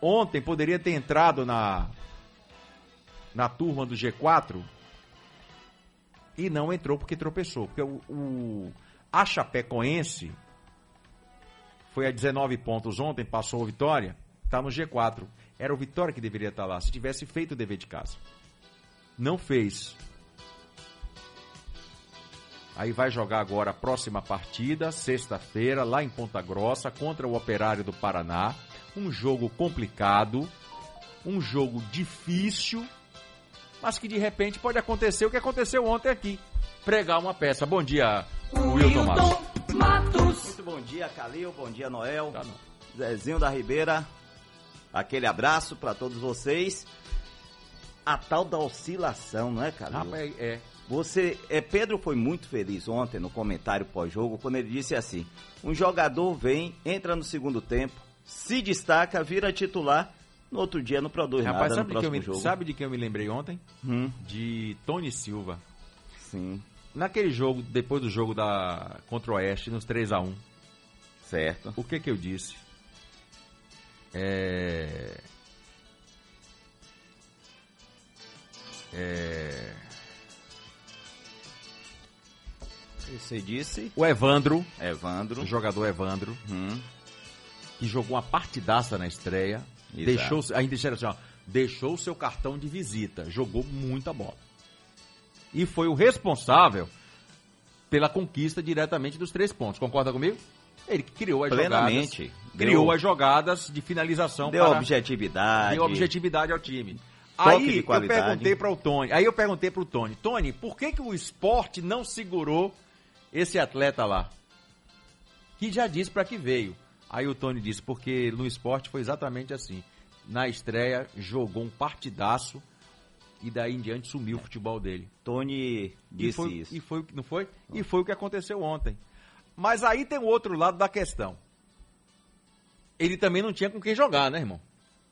Ontem poderia ter entrado na na turma do G4 e não entrou porque tropeçou. Porque o, o a Chapecoense foi a 19 pontos ontem, passou o Vitória, está no G4. Era o Vitória que deveria estar lá, se tivesse feito o dever de casa. Não fez. Aí vai jogar agora a próxima partida, sexta-feira, lá em Ponta Grossa, contra o Operário do Paraná. Um jogo complicado, um jogo difícil, mas que de repente pode acontecer o que aconteceu ontem aqui. Pregar uma peça. Bom dia, Wilton Matos. Muito bom dia, Calil. Bom dia, Noel. Zezinho da Ribeira. Aquele abraço para todos vocês. A tal da oscilação, não é, Calil? Rapaz, é. Você, é, Pedro foi muito feliz ontem no comentário pós-jogo quando ele disse assim: um jogador vem, entra no segundo tempo, se destaca, vira titular, no outro dia não produz Rapaz, nada sabe no que próximo me, jogo. sabe de quem eu me lembrei ontem? Hum. De Tony Silva. Sim. Naquele jogo, depois do jogo da contra o Oeste, nos 3 a 1 Certo. O que que eu disse? É... É... Você disse? O Evandro, Evandro, o jogador Evandro, Hum. que jogou uma partidaça na estreia, Exato. deixou, ainda disseram assim, ó, deixou o seu cartão de visita, jogou muita bola. E foi o responsável pela conquista diretamente dos três pontos. Concorda comigo? Ele que criou as Plenamente. jogadas. Deu- Criou as jogadas de finalização Deu para objetividade. deu objetividade ao time. Aí eu perguntei para o Tony, aí eu perguntei para o Tony, Tony, por que que o esporte não segurou esse atleta lá? Que já disse para que veio. Aí o Tony disse, porque no esporte foi exatamente assim. Na estreia, jogou um partidaço e daí em diante sumiu o futebol dele. Tony E disse foi, isso. E foi, não foi? E foi o que aconteceu ontem. Mas aí tem o outro lado da questão. Ele também não tinha com quem jogar, né, irmão?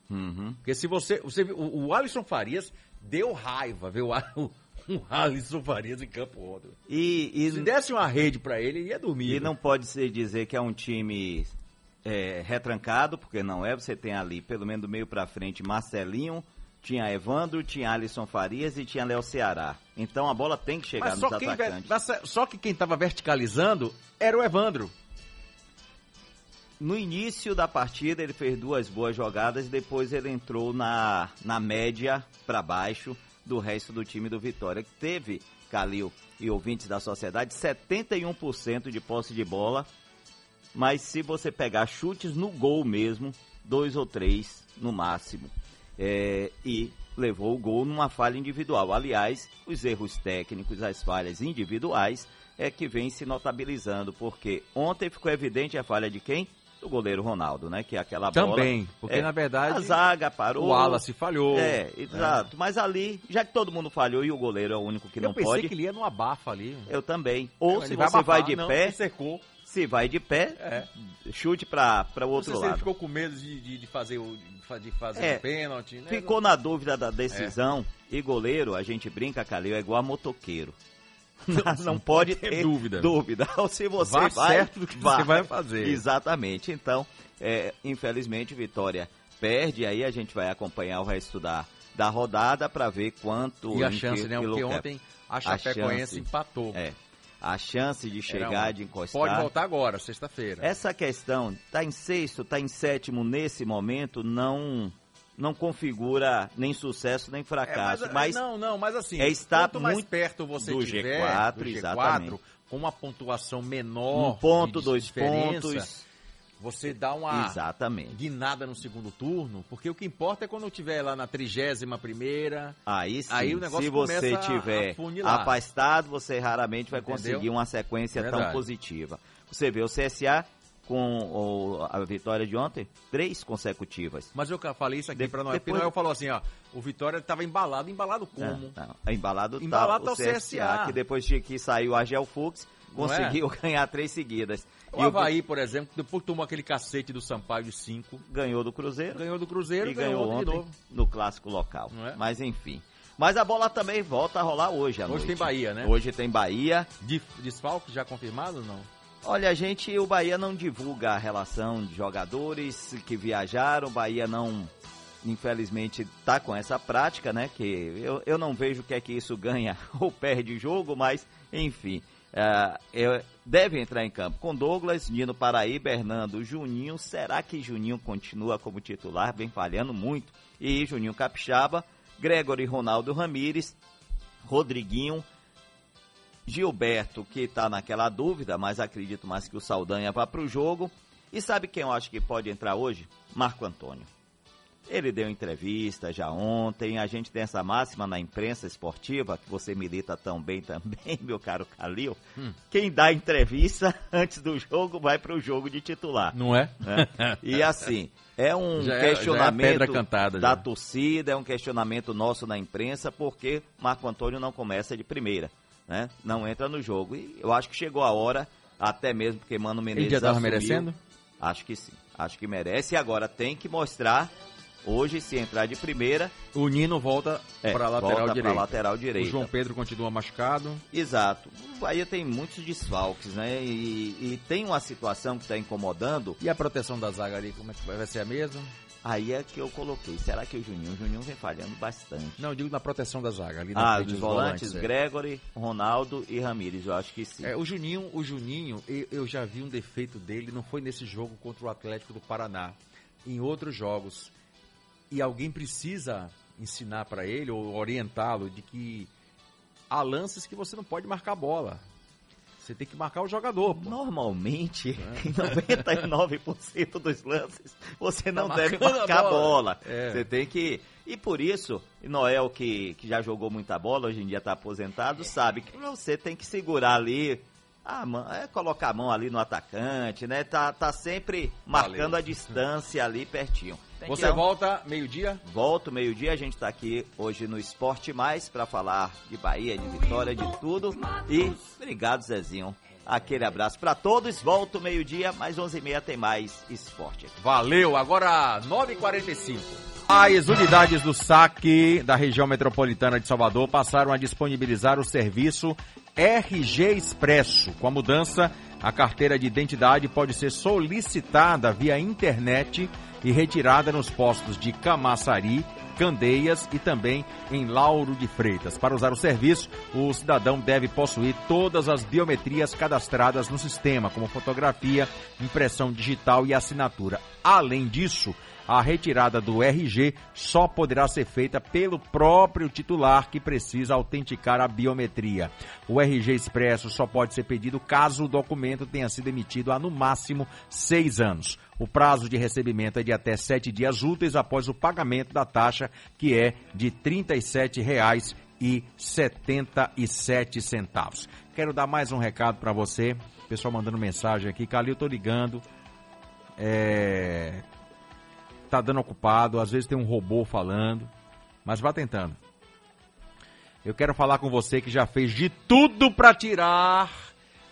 Uhum. Porque se você. você o, o Alisson Farias deu raiva ver o, o, o Alisson Farias em campo ontem. E, e, Se desse uma rede pra ele, ele ia dormir. e não pode se dizer que é um time é, retrancado, porque não é. Você tem ali, pelo menos do meio pra frente, Marcelinho, tinha Evandro, tinha Alisson Farias e tinha Léo Ceará. Então a bola tem que chegar Mas nos só, quem, atacantes. mas só que quem tava verticalizando era o Evandro. No início da partida ele fez duas boas jogadas e depois ele entrou na, na média para baixo do resto do time do Vitória, que teve, Calil e ouvintes da sociedade, 71% de posse de bola, mas se você pegar chutes no gol mesmo, dois ou três no máximo. É, e levou o gol numa falha individual. Aliás, os erros técnicos, as falhas individuais é que vem se notabilizando, porque ontem ficou evidente a falha de quem? Do goleiro Ronaldo, né? Que é aquela bola. Também, porque é, na verdade a zaga parou. o Wallace falhou. É, exato. Mas ali, já que todo mundo falhou e o goleiro é o único que Eu não pensei pode. que ele ia no abafa ali. Eu também. Ou Ele se vai você abafar, vai de não, pé, secou. Se vai de pé, É. chute para o Não outro se ele lado. ficou com medo de, de, de fazer o de fa- de fazer É, o pênalti, né? Ficou na dúvida da decisão. E goleiro, a gente brinca, Calil, é igual a motoqueiro. Não, pode tem ter dúvida. dúvida. Ou se você Vá vai, certo do que você vai fazer. Exatamente. Então, é, infelizmente, Vitória perde. Aí a gente vai acompanhar o resto da, da rodada para ver quanto. E a chance, que- né? que Porque ontem a Chapecoense empatou. É. A chance de chegar, um- de encostar. Pode voltar agora, sexta-feira. Essa questão, tá em sexto, tá em sétimo nesse momento, não não configura nem sucesso nem fracasso, É, mas, não, não, mas assim, é estar quanto mais muito perto você do tiver G4, do G4, exatamente. com uma pontuação menor, Um ponto, dois pontos. Você dá uma Exatamente. guinada no segundo turno, porque o que importa é quando eu estiver lá na trigésima primeira, Aí sim, Aí o negócio se você tiver afastado, você raramente vai Entendeu? conseguir uma sequência tão Verdade. positiva. Você vê o CSA com o- a vitória de ontem, três consecutivas. Mas eu falei isso aqui De- pra Noel, depois- Noel falou assim, ó, o Vitória tava embalado, embalado como? Não, não. É Embalado, tá Embalado o tá o CSA, CSA. que depois de que saiu a Gel Fux, Não é? conseguiu ganhar três seguidas. O Havaí, por exemplo, depois tomou aquele cacete do Sampaio de 5, ganhou do Cruzeiro ganhou do Cruzeiro e ganhou, ganhou ontem de ontem novo. no clássico local. É? Mas enfim. Mas a bola também volta a rolar hoje à Hoje noite. tem Bahia, né? Hoje tem Bahia. Desfalque já confirmado ou não? Olha, a gente, o Bahia não divulga a relação de jogadores que viajaram, o Bahia não, infelizmente, tá com essa prática, né? Que eu, eu não vejo o que é que isso ganha ou perde jogo, mas, enfim. É, deve entrar em campo com Douglas, Nino Paraíba, Hernando, Juninho. Será que Juninho continua como titular? Vem falhando muito. E Juninho Capixaba, Gregory Ronaldo Ramires, Rodriguinho, Gilberto, que está naquela dúvida, mas acredito mais que o Saldanha vá para o jogo. E sabe quem eu acho que pode entrar hoje? Marco Antônio. Ele deu entrevista já ontem. A gente tem essa máxima na imprensa esportiva, que você milita tão bem também, meu caro Calil. Hum. Quem dá entrevista antes do jogo vai para o jogo de titular. Não é? né? E assim, é um Já é- já é questionamento pedra cantada, da já. torcida, é um questionamento nosso na imprensa, porque Marco Antônio não começa de primeira, né? Não entra no jogo. E eu acho que chegou a hora, até mesmo porque Mano Menezes já tava assumiu. merecendo? Acho que sim. Acho que merece. E agora tem que mostrar, hoje, se entrar de primeira. O Nino volta É, para lateral direita. lateral direita. O João Pedro continua machucado. Exato. O Bahia tem muitos desfalques, né? E, e tem uma situação que está incomodando. E a proteção da zaga ali, como é que vai vai ser a mesma? Aí é que eu coloquei. Será que o Juninho? O Juninho vem falhando bastante. Não, eu digo na proteção da zaga. Ali Ah, dos dos volantes, é. Gregory, Ronaldo e Ramires, eu acho que sim. É, o Juninho, o Juninho, eu, eu já vi um defeito dele, não foi nesse jogo contra o Atlético do Paraná, em outros jogos. E alguém precisa ensinar para ele ou orientá-lo de que há lances que você não pode marcar a bola. Você tem que marcar o jogador. pô. Normalmente, em 99% dos lances, você não Tá deve a marcar a bola. bola. É. Você tem que. E por isso, Noel, que, que já jogou muita bola, hoje em dia está aposentado, sabe que você tem que segurar ali. Ah, mano, é colocar a mão ali no atacante, né? Tá, tá sempre marcando Valeu. a distância ali pertinho. Você volta meio-dia? Volto meio-dia, a gente está aqui hoje no Esporte Mais para falar de Bahia, de Vitória, de tudo. E obrigado, Zezinho. Aquele abraço para todos. Volto meio-dia, mais 11h30 tem mais esporte. Valeu, agora 9h45. As unidades do saque da região metropolitana de Salvador passaram a disponibilizar o serviço RG Expresso. Com a mudança, a carteira de identidade pode ser solicitada via internet e retirada nos postos de Camaçari, Candeias e também em Lauro de Freitas. Para usar o serviço, o cidadão deve possuir todas as biometrias cadastradas no sistema, como fotografia, impressão digital e assinatura. Além disso, a retirada do RG só poderá ser feita pelo próprio titular que precisa autenticar a biometria. O RG Expresso só pode ser pedido caso o documento tenha sido emitido há no máximo seis anos. O prazo de recebimento é de até sete dias úteis após o pagamento da taxa, que é de R$ 37,77. Quero dar mais um recado para você. Pessoal mandando mensagem aqui. Calil, tô ligando. É, tá dando ocupado, às vezes tem um robô falando, mas vá tentando. Eu quero falar com você que já fez de tudo para tirar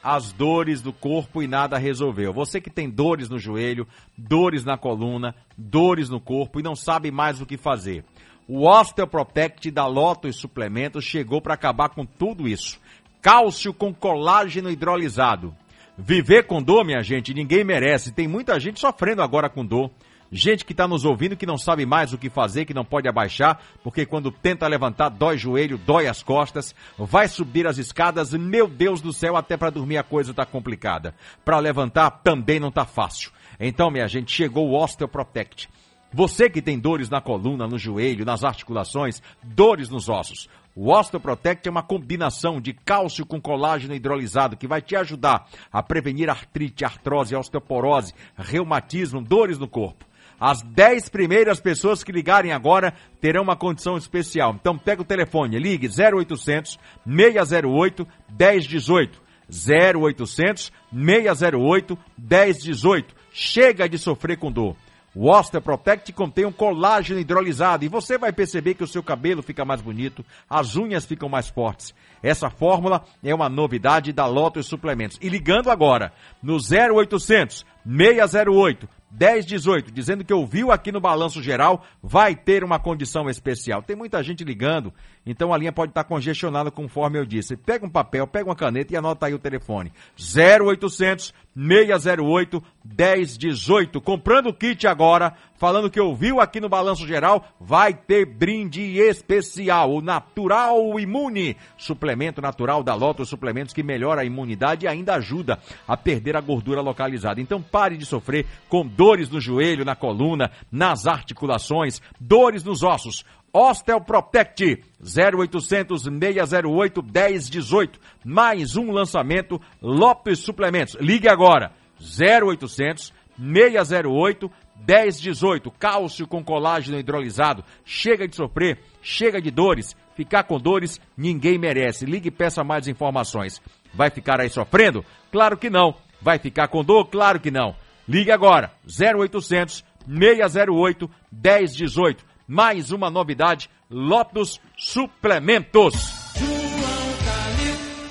as dores do corpo e nada resolveu. Você que tem dores no joelho, dores na coluna, dores no corpo e não sabe mais o que fazer. O Osteoprotect da Lotus Suplementos chegou para acabar com tudo isso. Cálcio com colágeno hidrolisado. Viver com dor, minha gente, ninguém merece. Tem muita gente sofrendo agora com dor. Gente que está nos ouvindo que não sabe mais o que fazer, que não pode abaixar, porque quando tenta levantar, dói joelho, dói as costas, vai subir as escadas, meu Deus do céu, até para dormir a coisa tá complicada. Para levantar também não tá fácil. Então, minha gente, chegou o Osteoprotect. Você que tem dores na coluna, no joelho, nas articulações, dores nos ossos. O Osteoprotect é uma combinação de cálcio com colágeno hidrolisado que vai te ajudar a prevenir artrite, artrose, osteoporose, reumatismo, dores no corpo. As 10 primeiras pessoas que ligarem agora terão uma condição especial. Então pega o telefone, ligue 0800 608 1018. 0800 608 1018. Chega de sofrer com dor. O Osteoprotect contém um colágeno hidrolisado e você vai perceber que o seu cabelo fica mais bonito, as unhas ficam mais fortes. Essa fórmula é uma novidade da Lotus Suplementos. E ligando agora no 0800 608 1018, dizendo que ouviu aqui no Balanço Geral, vai ter uma condição especial. Tem muita gente ligando, então a linha pode estar congestionada, conforme eu disse. Pega um papel, pega uma caneta e anota aí o telefone. 0800 608 1018. Comprando o kit agora, falando que ouviu aqui no Balanço Geral, vai ter brinde especial. O Natural Imune, suplemento natural da Lotus, suplementos que melhora a imunidade e ainda ajuda a perder a gordura localizada. Então pare de sofrer com dores no joelho, na coluna, nas articulações, dores nos ossos. Osteoprotect 0800 608 1018. Mais um lançamento Lopes Suplementos. Ligue agora 0800 608 1018. Cálcio com colágeno hidrolisado. Chega de sofrer, chega de dores. Ficar com dores ninguém merece. Ligue e peça mais informações. Vai ficar aí sofrendo? Claro que não. Vai ficar com dor? Claro que não. Ligue agora 0800 608 1018 mais uma novidade, Lotus Suplementos.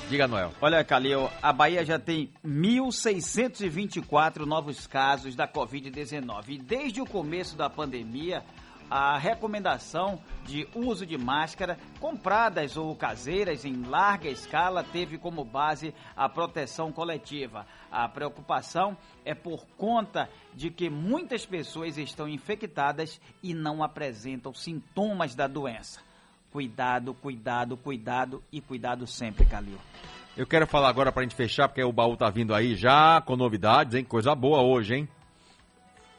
Diga, Noel. Olha, Calil, a Bahia já tem 1.624 novos casos da Covid-19. E desde o começo da pandemia, a recomendação de uso de máscara compradas ou caseiras em larga escala teve como base a proteção coletiva. A preocupação é por conta de que muitas pessoas estão infectadas e não apresentam sintomas da doença. Cuidado, cuidado, cuidado e cuidado sempre, Calil. Eu quero falar agora pra gente fechar, porque o baú tá vindo aí já com novidades, hein? Coisa boa hoje, hein?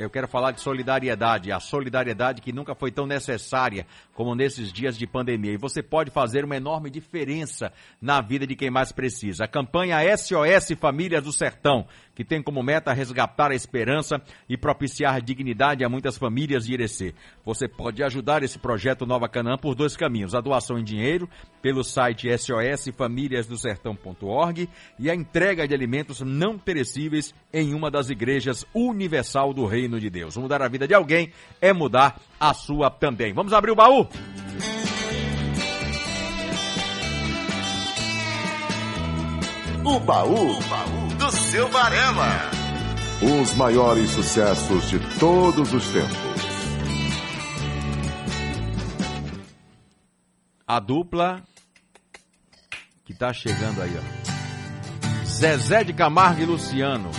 Eu quero falar de solidariedade, a solidariedade que nunca foi tão necessária como nesses dias de pandemia. E você pode fazer uma enorme diferença na vida de quem mais precisa. A campanha SOS Famílias do Sertão, que tem como meta resgatar a esperança e propiciar dignidade a muitas famílias de Irecê. Você pode ajudar esse projeto Nova Canaã por dois caminhos: a doação em dinheiro pelo site sosfamiliasdosertão.org e a entrega de alimentos não perecíveis em uma das igrejas universal do Reino de Deus. Mudar a vida de alguém é mudar a sua também. Vamos abrir o baú? O baú, do seu Varela. Os maiores sucessos de todos os tempos. A dupla que tá chegando aí, ó. Zezé de Camargo e Luciano.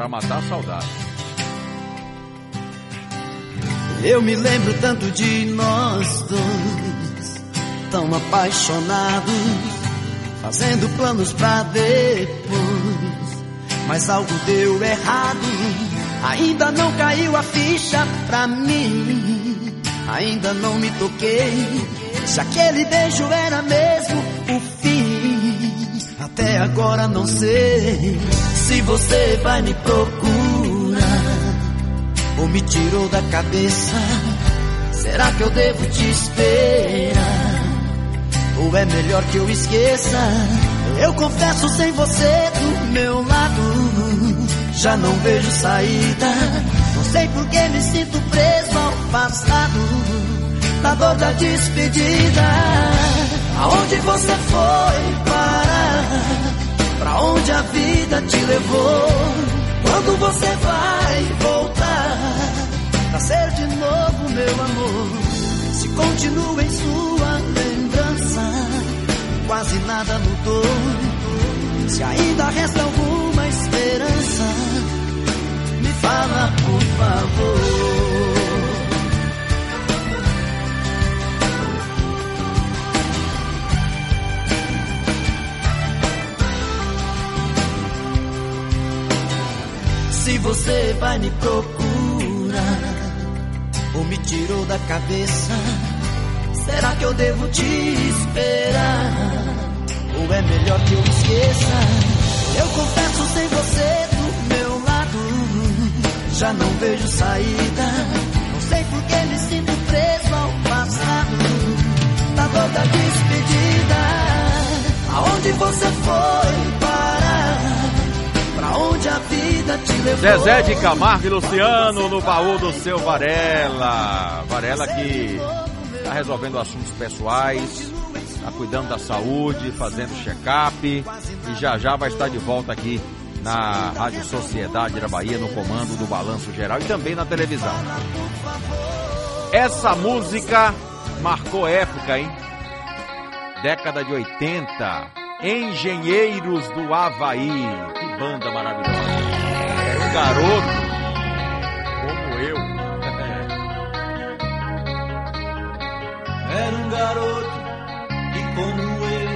Pra matar a saudade. Eu me lembro tanto de nós dois, tão apaixonados, fazendo planos pra depois. Mas algo deu errado, ainda não caiu a ficha pra mim, ainda não me toquei. Se aquele beijo era mesmo o até agora não sei se você vai me procurar ou me tirou da cabeça. Será que eu devo te esperar? Ou é melhor que eu esqueça? Eu confesso sem você do meu lado, já não vejo saída. Não sei por que me sinto preso ao passado, na dor da despedida. Aonde você foi parar? Pra onde a vida te levou? Quando você vai voltar Pra ser de novo meu amor Se continua em sua lembrança Quase nada mudou Se ainda resta alguma esperança Me fala por favor Se você vai me procurar ou me tirou da cabeça, será que eu devo te esperar? Ou é melhor que eu esqueça? Eu confesso sem você do meu lado, já não vejo saída. Não sei por que me sinto preso ao passado, na dor da despedida. Aonde você foi parar? Zezé de Camargo e Luciano no baú do seu Varela. Varela que está resolvendo assuntos pessoais, Tá cuidando da saúde, fazendo check-up e já já vai estar de volta aqui na Rádio Sociedade da Bahia, no comando do Balanço Geral e também na televisão. Essa música marcou época, hein? Década de 80. Engenheiros do Havaí. Que banda maravilhosa. Um garoto como eu. Era um garoto que, como eu,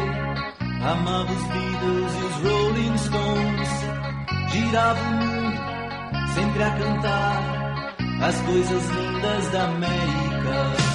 amava os Beatles e os Rolling Stones. Girava o mundo, sempre a cantar as coisas lindas da América.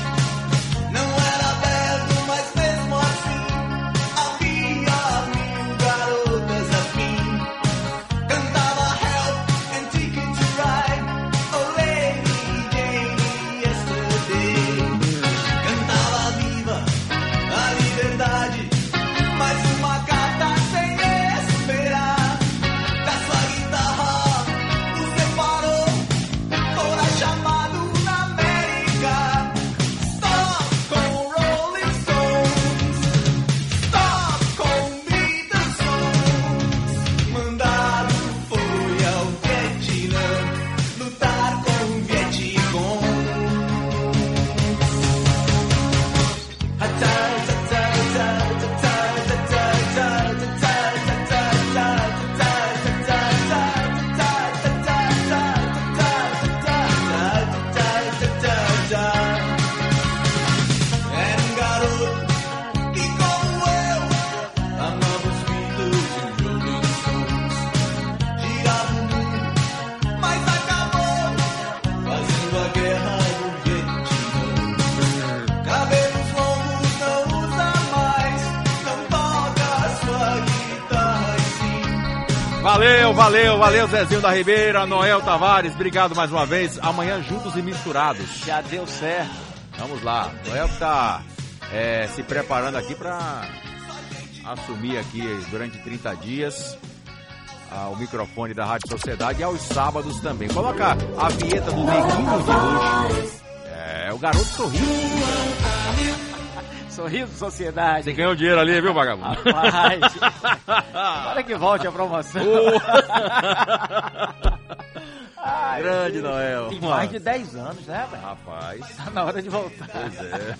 Valeu, valeu, Zezinho da Ribeira, Noel Tavares, obrigado mais uma vez. Amanhã juntos e misturados. Já deu certo. Vamos lá. Noel está se preparando aqui para assumir aqui durante 30 dias ah, o microfone da Rádio Sociedade e aos sábados também. Coloca a vinheta do Neguinho de Luxo. É, o garoto sorriu. Sorriso Sociedade. Você ganhou dinheiro ali, viu, vagabundo? Rapaz, Olha que volte a promoção. Ai, Grande. Noel. Tem mais de 10 anos, né, velho? Rapaz. Tá na hora de voltar. Pois é.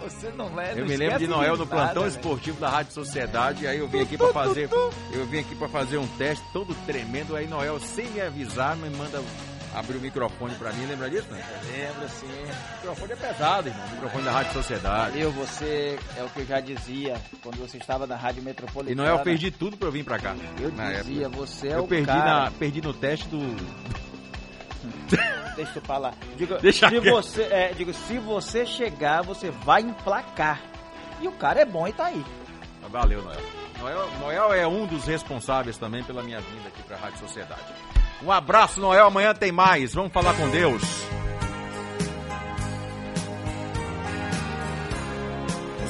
Você não leva. Eu me lembro de Noel no plantão esportivo da Rádio Sociedade, aí eu vim aqui para fazer, eu vim aqui para fazer um teste todo tremendo, aí Noel sem me avisar me manda abrir o microfone para mim, lembra disso? Né? Lembro, sim. O microfone é pesado, irmão, o microfone da Rádio Sociedade. Valeu, você é o que eu já dizia quando você estava na Rádio Metropolitana. E Noel fez de tudo para eu vir para cá. Eu dizia, época. você é eu o perdi cara. na perdi no teste do Deixa eu falar. Digo, Deixa se você, é, digo, se você chegar, você vai emplacar. E o cara é bom e tá aí. Valeu, Noel. Noel. Noel é um dos responsáveis também pela minha vinda aqui para a Rádio Sociedade. Um abraço, Noel. Amanhã tem mais. Vamos falar com Deus.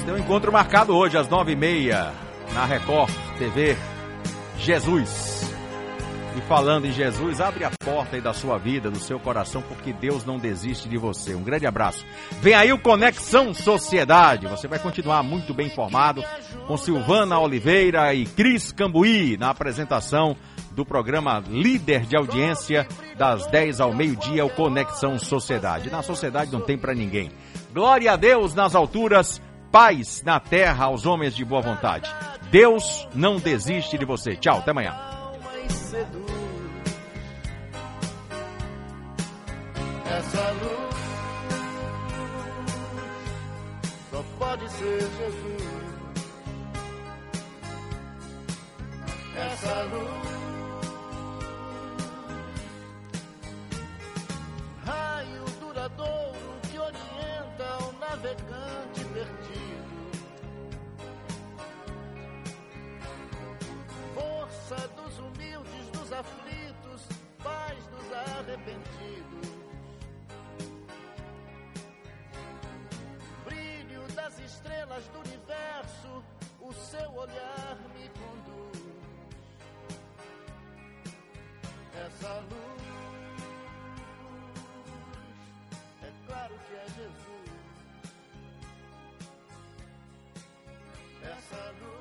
Tem um encontro marcado hoje às nove e meia na Record TV. Jesus. E falando em Jesus, abre a porta aí da sua vida, do seu coração, porque Deus não desiste de você. Um grande abraço. Vem aí o Conexão Sociedade. Você vai continuar muito bem informado com Silvana Oliveira e Cris Cambuí na apresentação do programa Líder de Audiência das 10 ao meio-dia, o Conexão Sociedade. Na sociedade não tem para ninguém. Glória a Deus nas alturas, paz na terra aos homens de boa vontade. Deus não desiste de você. Tchau, até amanhã. Essa luz só pode ser Jesus. Essa luz, raio duradouro que orienta o navegante perdido. Força dos humildes, dos aflitos, paz dos arrependidos. brilho das estrelas do universo, o seu olhar me conduz. Essa luz, claro que é Jesus. Essa luz.